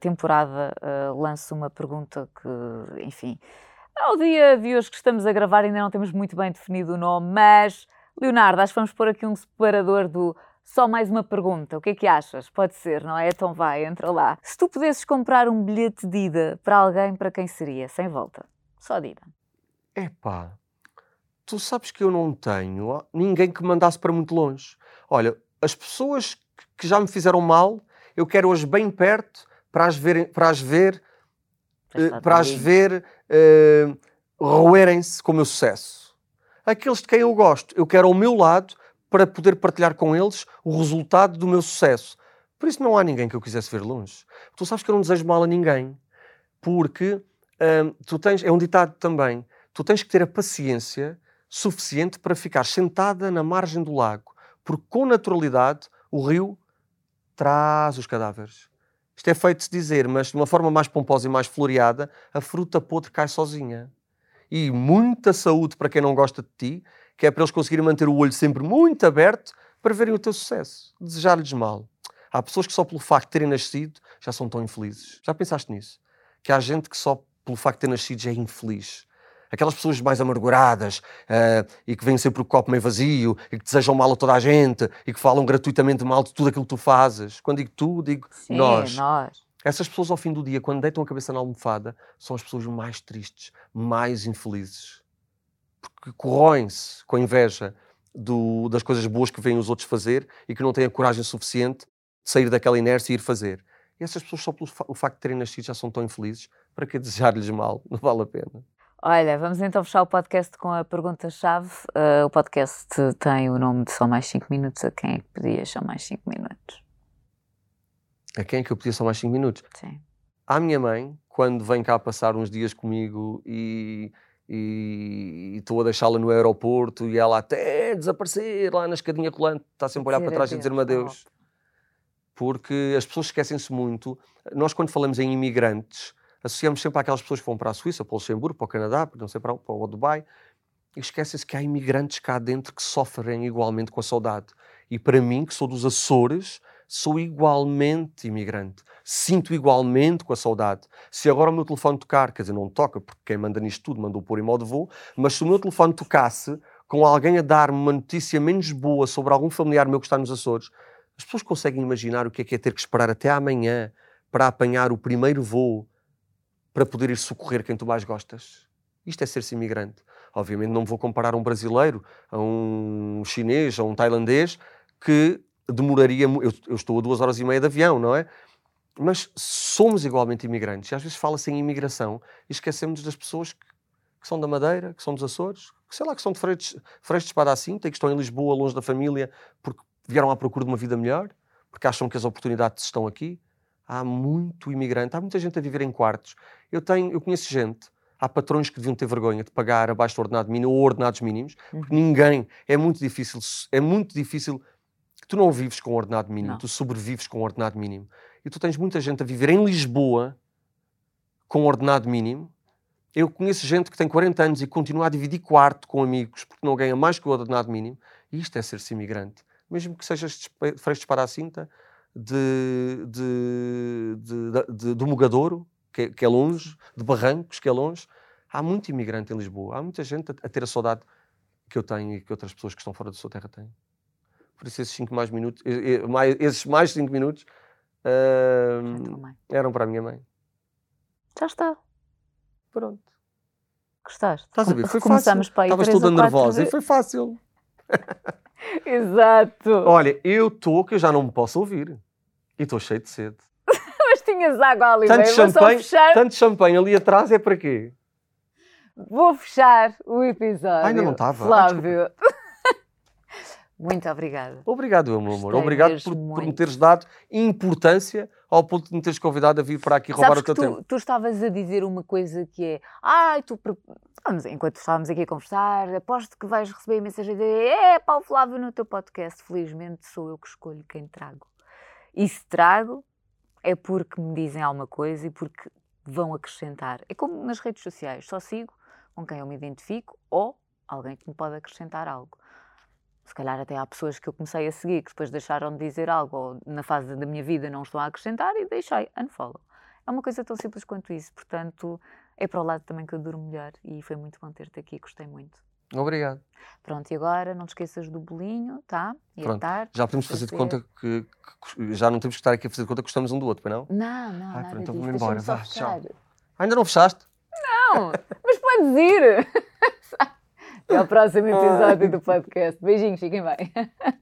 temporada eh, lanço uma pergunta que, enfim, ao dia de hoje que estamos a gravar ainda não temos muito bem definido o nome, mas, Leonardo, acho que vamos pôr aqui um separador do só mais uma pergunta. O que é que achas? Pode ser, não é? Então vai, entra lá. Se tu pudesses comprar um bilhete de ida para alguém, para quem seria? Sem volta. Só de ida. Epá, tu sabes que eu não tenho ninguém que me mandasse para muito longe. Olha, as pessoas que já me fizeram mal, eu quero-as bem perto para as ver, para as ver, está para as ver eh, roerem-se com o meu sucesso. Aqueles de quem eu gosto, eu quero ao meu lado para poder partilhar com eles o resultado do meu sucesso. Por isso não há ninguém que eu quisesse ver longe. Tu sabes que eu não desejo mal a ninguém, porque hum, tu tens, é um ditado também, tu tens que ter a paciência suficiente para ficar sentada na margem do lago, porque com naturalidade o rio traz os cadáveres. Isto é feito de dizer, mas de uma forma mais pomposa e mais floreada, a fruta podre cai sozinha. E muita saúde para quem não gosta de ti, que é para eles conseguirem manter o olho sempre muito aberto para verem o teu sucesso. Desejar-lhes mal. Há pessoas que só pelo facto de terem nascido já são tão infelizes. Já pensaste nisso? Que há gente que só pelo facto de ter nascido já é infeliz. Aquelas pessoas mais amarguradas eh, e que vêm sempre o copo meio vazio e que desejam mal a toda a gente e que falam gratuitamente mal de tudo aquilo que tu fazes. Quando digo tu, digo Sim, nós. nós. Essas pessoas, ao fim do dia, quando deitam a cabeça na almofada, são as pessoas mais tristes, mais infelizes. Porque corroem-se com a inveja do- das coisas boas que veem os outros fazer e que não têm a coragem suficiente de sair daquela inércia e ir fazer. E essas pessoas, só pelo fa- facto de terem nascido, já são tão infelizes. Para que desejar-lhes mal? Não vale a pena. Olha, vamos então fechar o podcast com a pergunta-chave. Uh, o podcast tem o nome de Só Mais 5 Minutos. A quem é que pedias Só Mais 5 Minutos? A quem é que eu podia só mais 5 minutos? Sim. À minha mãe, quando vem cá passar uns dias comigo e estou a deixá-la no aeroporto e ela até desaparecer lá na escadinha colante, está sempre a olhar para trás e dizer-me adeus. Porque as pessoas esquecem-se muito. Nós, quando falamos em imigrantes, associamos sempre àquelas pessoas que vão para a Suíça, para o Luxemburgo, para o Canadá, para não sei para, para o Dubai, e esquecem-se que há imigrantes cá dentro que sofrem igualmente com a saudade. E para mim, que sou dos Açores, sou igualmente imigrante. Sinto igualmente com a saudade. Se agora o meu telefone tocar, quer dizer, não toca, porque quem manda nisto tudo mandou pôr em modo voo, mas se o meu telefone tocasse, com alguém a dar-me uma notícia menos boa sobre algum familiar meu que está nos Açores, as pessoas conseguem imaginar o que é que é ter que esperar até amanhã para apanhar o primeiro voo para poder ir socorrer quem tu mais gostas. Isto é ser-se imigrante. Obviamente não vou comparar um brasileiro, a um chinês, a um tailandês, que demoraria... Eu, eu estou a duas horas e meia de avião, não é? Mas somos igualmente imigrantes. E às vezes fala-se em imigração e esquecemos das pessoas que, que são da Madeira, que são dos Açores, que sei lá, que são de Freixo de Espada à Cinta e que estão em Lisboa, longe da família, porque vieram à procura de uma vida melhor, porque acham que as oportunidades estão aqui. Há muito imigrante, há muita gente a viver em quartos. Eu tenho, eu conheço gente, há patrões que deviam ter vergonha de pagar abaixo do ordenado mínimo ou ordenados mínimos, porque ninguém, é muito difícil, é muito difícil, tu não vives com ordenado mínimo, Não. tu sobrevives com ordenado mínimo. E tu tens muita gente a viver em Lisboa com ordenado mínimo. Eu conheço gente que tem 40 anos e continua a dividir quarto com amigos porque não ganha mais que o ordenado mínimo. E isto é ser-se imigrante. Mesmo que sejas de Espe- Freixo para a Cinta, de, de, de, de, de- do Mogadouro, que é, que é longe, de Barrancos, que é longe. Há muito imigrante em Lisboa. Há muita gente a, a ter a saudade que eu tenho e que outras pessoas que estão fora da sua terra têm. Por isso, esses cinco mais minutos, esses mais cinco minutos mãe. eram para a minha mãe. Já está. Pronto. Gostaste? Estás a ver? Foi Começamos fácil. Estavas toda nervosa e vezes. foi fácil. [LAUGHS] Exato. Olha, eu estou que eu já não me posso ouvir. E estou cheio de sede. [LAUGHS] Mas tinhas água ali, Tanto bem. Só champanhe, fechar. tanto champanhe ali atrás é para quê? Vou fechar o episódio. Ah, ainda não estava? Ah, Flávio. [LAUGHS] Muito obrigada. Obrigado, meu amor. Gostei Obrigado por, por me teres dado importância ao ponto de me teres convidado a vir para aqui roubar Sabes o teu tu, tempo. tu estavas a dizer uma coisa que é ai, tu pre- Vamos, enquanto estávamos aqui a conversar, aposto que vais receber a mensagem de é pá, o Flávio no teu podcast. Felizmente sou eu que escolho quem trago. E se trago é porque me dizem alguma coisa e porque vão acrescentar. É como nas redes sociais, só sigo com quem eu me identifico ou alguém que me pode acrescentar algo. Se calhar até há pessoas que eu comecei a seguir que depois deixaram de dizer algo ou na fase da minha vida não estão a acrescentar e deixei unfollow. É uma coisa tão simples quanto isso, portanto é para o lado também que eu durmo melhor e foi muito bom ter-te aqui, gostei muito. Obrigado. Pronto, e agora não te esqueças do bolinho, tá? E Pronto, tarde. Já podemos fazer de conta que, que- Já não temos que estar aqui a fazer de conta que gostamos um do outro, não? Não, não, Ai, nada então deixa-me embora, vá, tchau. Ainda não fechaste? Não, mas podes ir. [LAUGHS] Até ao próximo episódio do podcast. Beijinhos, fiquem bem. [LAUGHS]